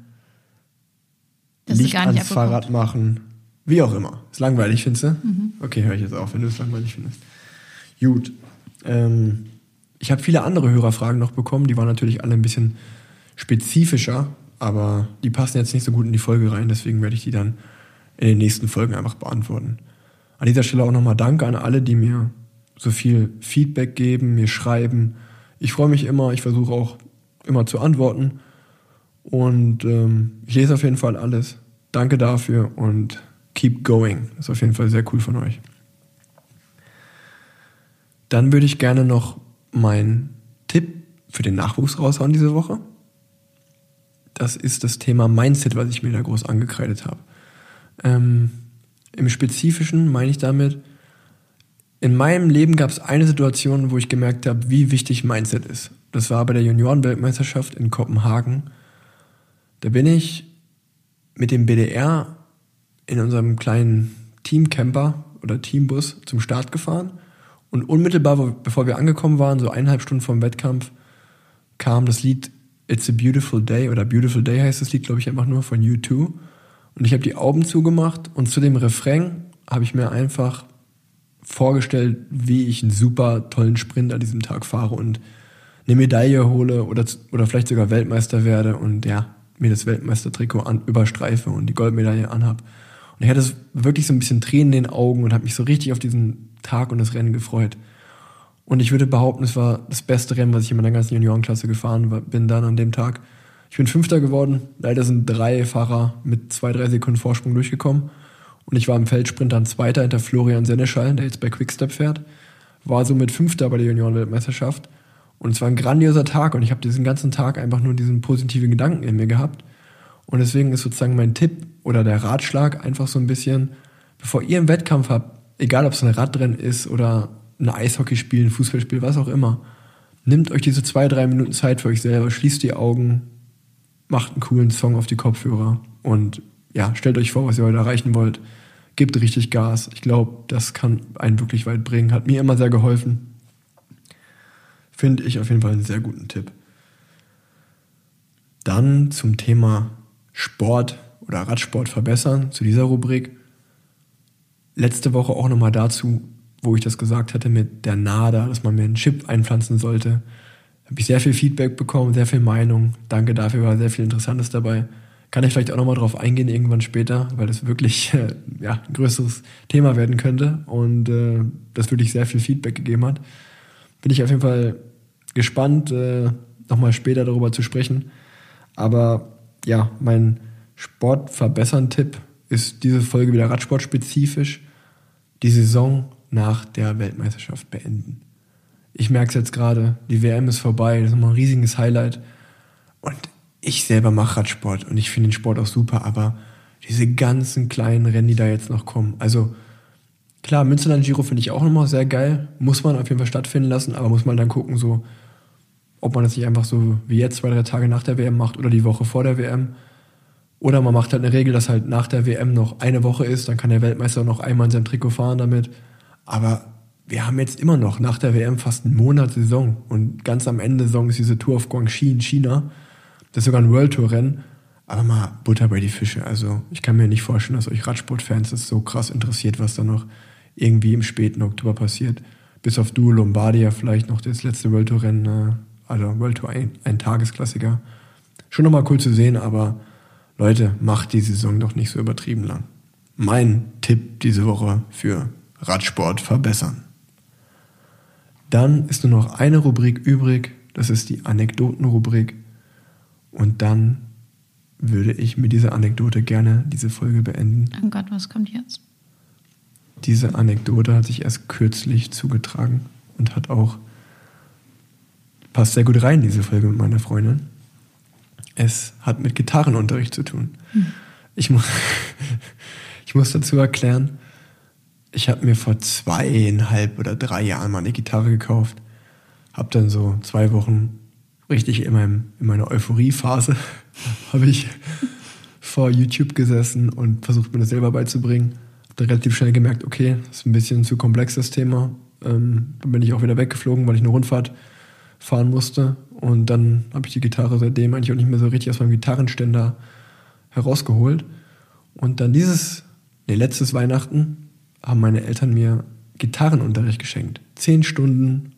Das ist Licht gar nicht ans. Fahrrad machen, wie auch immer. Ist langweilig, findest du? Mhm. Okay, höre ich jetzt auf, wenn du es langweilig findest. Gut. Ähm, ich habe viele andere Hörerfragen noch bekommen, die waren natürlich alle ein bisschen spezifischer, aber die passen jetzt nicht so gut in die Folge rein, deswegen werde ich die dann in den nächsten Folgen einfach beantworten. An dieser Stelle auch nochmal Danke an alle, die mir so viel Feedback geben, mir schreiben. Ich freue mich immer, ich versuche auch immer zu antworten und ähm, ich lese auf jeden Fall alles. Danke dafür und keep going. Das ist auf jeden Fall sehr cool von euch. Dann würde ich gerne noch meinen Tipp für den Nachwuchs raushauen diese Woche. Das ist das Thema Mindset, was ich mir da groß angekreidet habe. Ähm, Im Spezifischen meine ich damit, in meinem Leben gab es eine Situation, wo ich gemerkt habe, wie wichtig Mindset ist. Das war bei der Juniorenweltmeisterschaft in Kopenhagen. Da bin ich mit dem BDR in unserem kleinen Teamcamper oder Teambus zum Start gefahren. Und unmittelbar, bevor wir angekommen waren, so eineinhalb Stunden vom Wettkampf, kam das Lied It's a Beautiful Day oder Beautiful Day heißt das Lied, glaube ich, einfach nur von U2. Und ich habe die Augen zugemacht und zu dem Refrain habe ich mir einfach vorgestellt, wie ich einen super tollen Sprint an diesem Tag fahre und eine Medaille hole oder, oder vielleicht sogar Weltmeister werde und ja, mir das Weltmeistertrikot an, überstreife und die Goldmedaille anhab. Und ich hatte wirklich so ein bisschen Tränen in den Augen und habe mich so richtig auf diesen Tag und das Rennen gefreut. Und ich würde behaupten, es war das beste Rennen, was ich in meiner ganzen Juniorenklasse gefahren bin dann an dem Tag. Ich bin Fünfter geworden. Leider sind drei Fahrer mit zwei, drei Sekunden Vorsprung durchgekommen. Und ich war im Feldsprint dann Zweiter hinter Florian Seneschall, der jetzt bei Quickstep fährt. War somit Fünfter bei der Juniorenweltmeisterschaft. Und es war ein grandioser Tag und ich habe diesen ganzen Tag einfach nur diesen positiven Gedanken in mir gehabt. Und deswegen ist sozusagen mein Tipp oder der Ratschlag einfach so ein bisschen, bevor ihr einen Wettkampf habt, egal ob es ein Radrennen ist oder ein Eishockeyspiel, ein Fußballspiel, was auch immer, nehmt euch diese zwei, drei Minuten Zeit für euch selber, schließt die Augen, macht einen coolen Song auf die Kopfhörer und ja, stellt euch vor, was ihr heute erreichen wollt. Gebt richtig Gas. Ich glaube, das kann einen wirklich weit bringen. Hat mir immer sehr geholfen. Finde ich auf jeden Fall einen sehr guten Tipp. Dann zum Thema Sport oder Radsport verbessern, zu dieser Rubrik. Letzte Woche auch nochmal dazu, wo ich das gesagt hatte mit der NADA, dass man mir einen Chip einpflanzen sollte. Habe ich sehr viel Feedback bekommen, sehr viel Meinung. Danke dafür, war sehr viel Interessantes dabei. Kann ich vielleicht auch nochmal drauf eingehen irgendwann später, weil das wirklich *laughs* ja, ein größeres Thema werden könnte und äh, das wirklich sehr viel Feedback gegeben hat. Bin ich auf jeden Fall gespannt, äh, nochmal später darüber zu sprechen. Aber ja, mein Sportverbessern-Tipp ist diese Folge wieder radsportspezifisch. Die Saison nach der Weltmeisterschaft beenden. Ich merke es jetzt gerade, die WM ist vorbei, das ist nochmal ein riesiges Highlight. Und ich selber mache Radsport und ich finde den Sport auch super, aber diese ganzen kleinen Rennen, die da jetzt noch kommen. Also klar, Münsterland Giro finde ich auch nochmal sehr geil. Muss man auf jeden Fall stattfinden lassen, aber muss man dann gucken, so, ob man das nicht einfach so wie jetzt zwei, drei Tage nach der WM macht oder die Woche vor der WM. Oder man macht halt eine Regel, dass halt nach der WM noch eine Woche ist, dann kann der Weltmeister noch einmal in seinem Trikot fahren damit. Aber wir haben jetzt immer noch nach der WM fast einen Monat Saison und ganz am Ende Saison ist diese Tour auf Guangxi in China. Das ist sogar ein World Tour Rennen. Aber mal Butter bei die Fische. Also ich kann mir nicht vorstellen, dass euch Radsportfans das so krass interessiert, was da noch irgendwie im späten Oktober passiert. Bis auf Duo Lombardia vielleicht noch das letzte World Tour Rennen, äh, also World Tour ein, ein Tagesklassiker. Schon nochmal cool zu sehen, aber Leute, macht die Saison doch nicht so übertrieben lang. Mein Tipp diese Woche für Radsport verbessern. Dann ist nur noch eine Rubrik übrig, das ist die Anekdotenrubrik. Und dann würde ich mit dieser Anekdote gerne diese Folge beenden. Oh Gott, was kommt jetzt? Diese Anekdote hat sich erst kürzlich zugetragen und hat auch passt sehr gut rein, diese Folge mit meiner Freundin. Es hat mit Gitarrenunterricht zu tun. Ich, muss, *laughs* ich muss dazu erklären, ich habe mir vor zweieinhalb oder drei Jahren mal eine Gitarre gekauft, habe dann so zwei Wochen richtig in, meinem, in meiner Euphorie-Phase, *laughs* habe ich vor YouTube gesessen und versucht, mir das selber beizubringen. Hab dann relativ schnell gemerkt, okay, das ist ein bisschen zu komplex, das Thema. Ähm, dann bin ich auch wieder weggeflogen, weil ich eine Rundfahrt fahren musste. Und dann habe ich die Gitarre seitdem eigentlich auch nicht mehr so richtig aus meinem Gitarrenständer herausgeholt. Und dann dieses, nee, letztes Weihnachten haben meine Eltern mir Gitarrenunterricht geschenkt. Zehn Stunden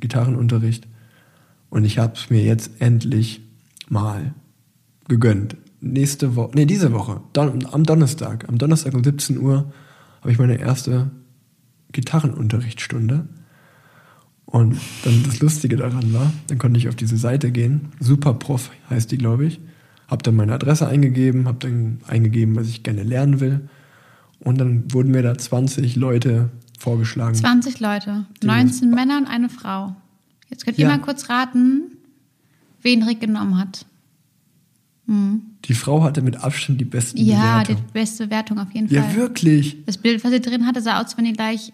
Gitarrenunterricht. Und ich habe es mir jetzt endlich mal gegönnt. Nächste Woche, nee, diese Woche, Don am Donnerstag, am Donnerstag um 17 Uhr habe ich meine erste Gitarrenunterrichtsstunde. Und dann das Lustige daran war, dann konnte ich auf diese Seite gehen, Superprof heißt die, glaube ich, habe dann meine Adresse eingegeben, habe dann eingegeben, was ich gerne lernen will. Und dann wurden mir da 20 Leute vorgeschlagen. 20 Leute, 19 Männer und eine Frau. Jetzt könnt ihr Ja. mal kurz raten, wen Rick genommen hat. Die Frau hatte mit Abstand die besten Ja, die beste Wertung auf jeden Ja, Fall. wirklich. Das Bild, was ihr drin hatte, sah aus, als wenn ihr gleich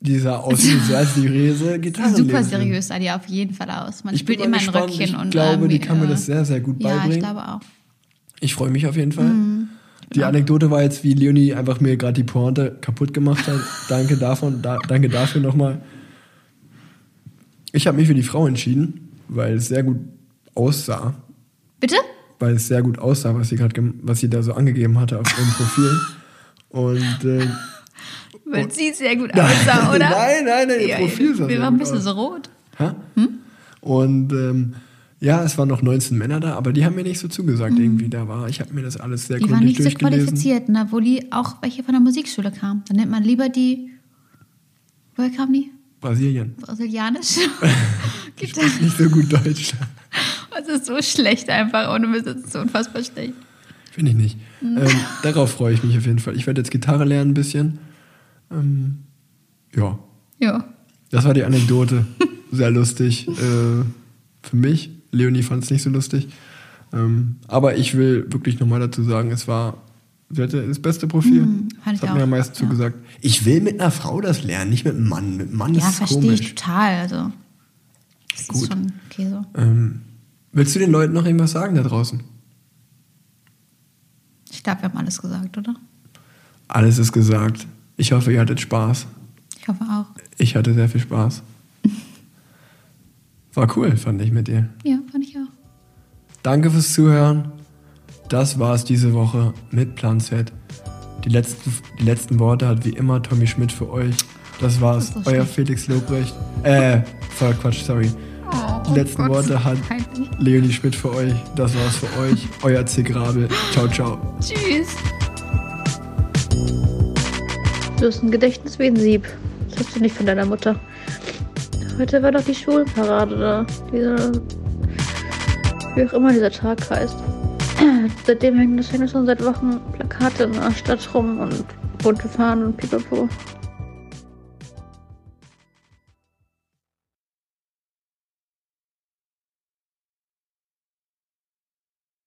Die sah aus wie *laughs* sehr seriöse Gitarre. super seriös sah die auf jeden Fall aus. Man Ich spielt immer ein. Röckchen Ich und glaube, die irgendwie, kann mir äh, das sehr, sehr gut Ja, ich beibringen. glaube auch. Ich freue mich auf jeden Fall. Mhm. Die Anekdote war jetzt, wie Leonie einfach mir gerade die Pointe kaputt gemacht hat. danke davon, da, danke dafür nochmal. Ich habe mich für die Frau entschieden, weil es sehr gut aussah. Bitte? Weil es sehr gut aussah, was sie gerade, was sie da so angegeben hatte auf ihrem Profil. Und äh, *laughs* Weil sie sehr gut *laughs* aussah, oder? nein, nein, nein, ihr Ja, Profil sah Wir waren ein bisschen aus. so rot. Hä? Und ähm, ja, es waren noch 19 Männer da, aber die haben mir nicht so zugesagt irgendwie. Da war, ich habe mir das alles sehr Mhm. Die waren gründlich nicht so durchgelesen. qualifiziert, ne? obwohl die auch welche von der Musikschule kamen. Dann nimmt man lieber die. Woher kamen die? Brasilien. Brasilianisch? *laughs* Gitarre. Nicht so gut Deutsch. *laughs* Das ist so schlecht einfach, ohne Mist, ist so unfassbar schlecht. Finde ich nicht. Mhm. Ähm, darauf freue ich mich auf jeden Fall. Ich werde jetzt Gitarre lernen ein bisschen. Ähm, ja, Ja. das war die Anekdote. Sehr lustig äh, für mich. Leonie fand es nicht so lustig. Ähm, aber ich will wirklich nochmal dazu sagen, es war sie hatte das beste Profil. Fand das ich hat mir am meisten ja. zugesagt. Ich will mit einer Frau das lernen, nicht mit einem Mann. Mit einem Mann Ja, ist verstehe ich komisch. total. Also, das Gut. ist schon okay so. Ähm, willst du den Leuten noch irgendwas sagen da draußen? Ich glaube, wir haben alles gesagt, oder? Alles ist gesagt. Ich hoffe, ihr hattet Spaß. Ich hoffe auch. Ich hatte sehr viel Spaß. War cool, fand ich mit dir. Ja, fand ich auch. Danke fürs Zuhören. Das war's diese Woche mit Plan Z. Die letzten, die letzten Worte hat wie immer Tommy Schmidt für euch. Das war's. Das ist so Euer. Felix Lobrecht. Äh, voll Quatsch, sorry. Oh, Die letzten Worte hat. Leonie Schmidt für euch. Das war's für euch. Euer Zick Rabel. Ciao, ciao. Tschüss. Du hast ein Gedächtnis wie ein Sieb. Das hast du nicht von deiner Mutter. Heute war doch die Schulparade da. Dieser. Wie auch immer dieser Tag heißt. *clears throat* Seitdem hängen das hängen schon seit Wochen Plakate in der Stadt rum und bunte Fahnen und pipapo.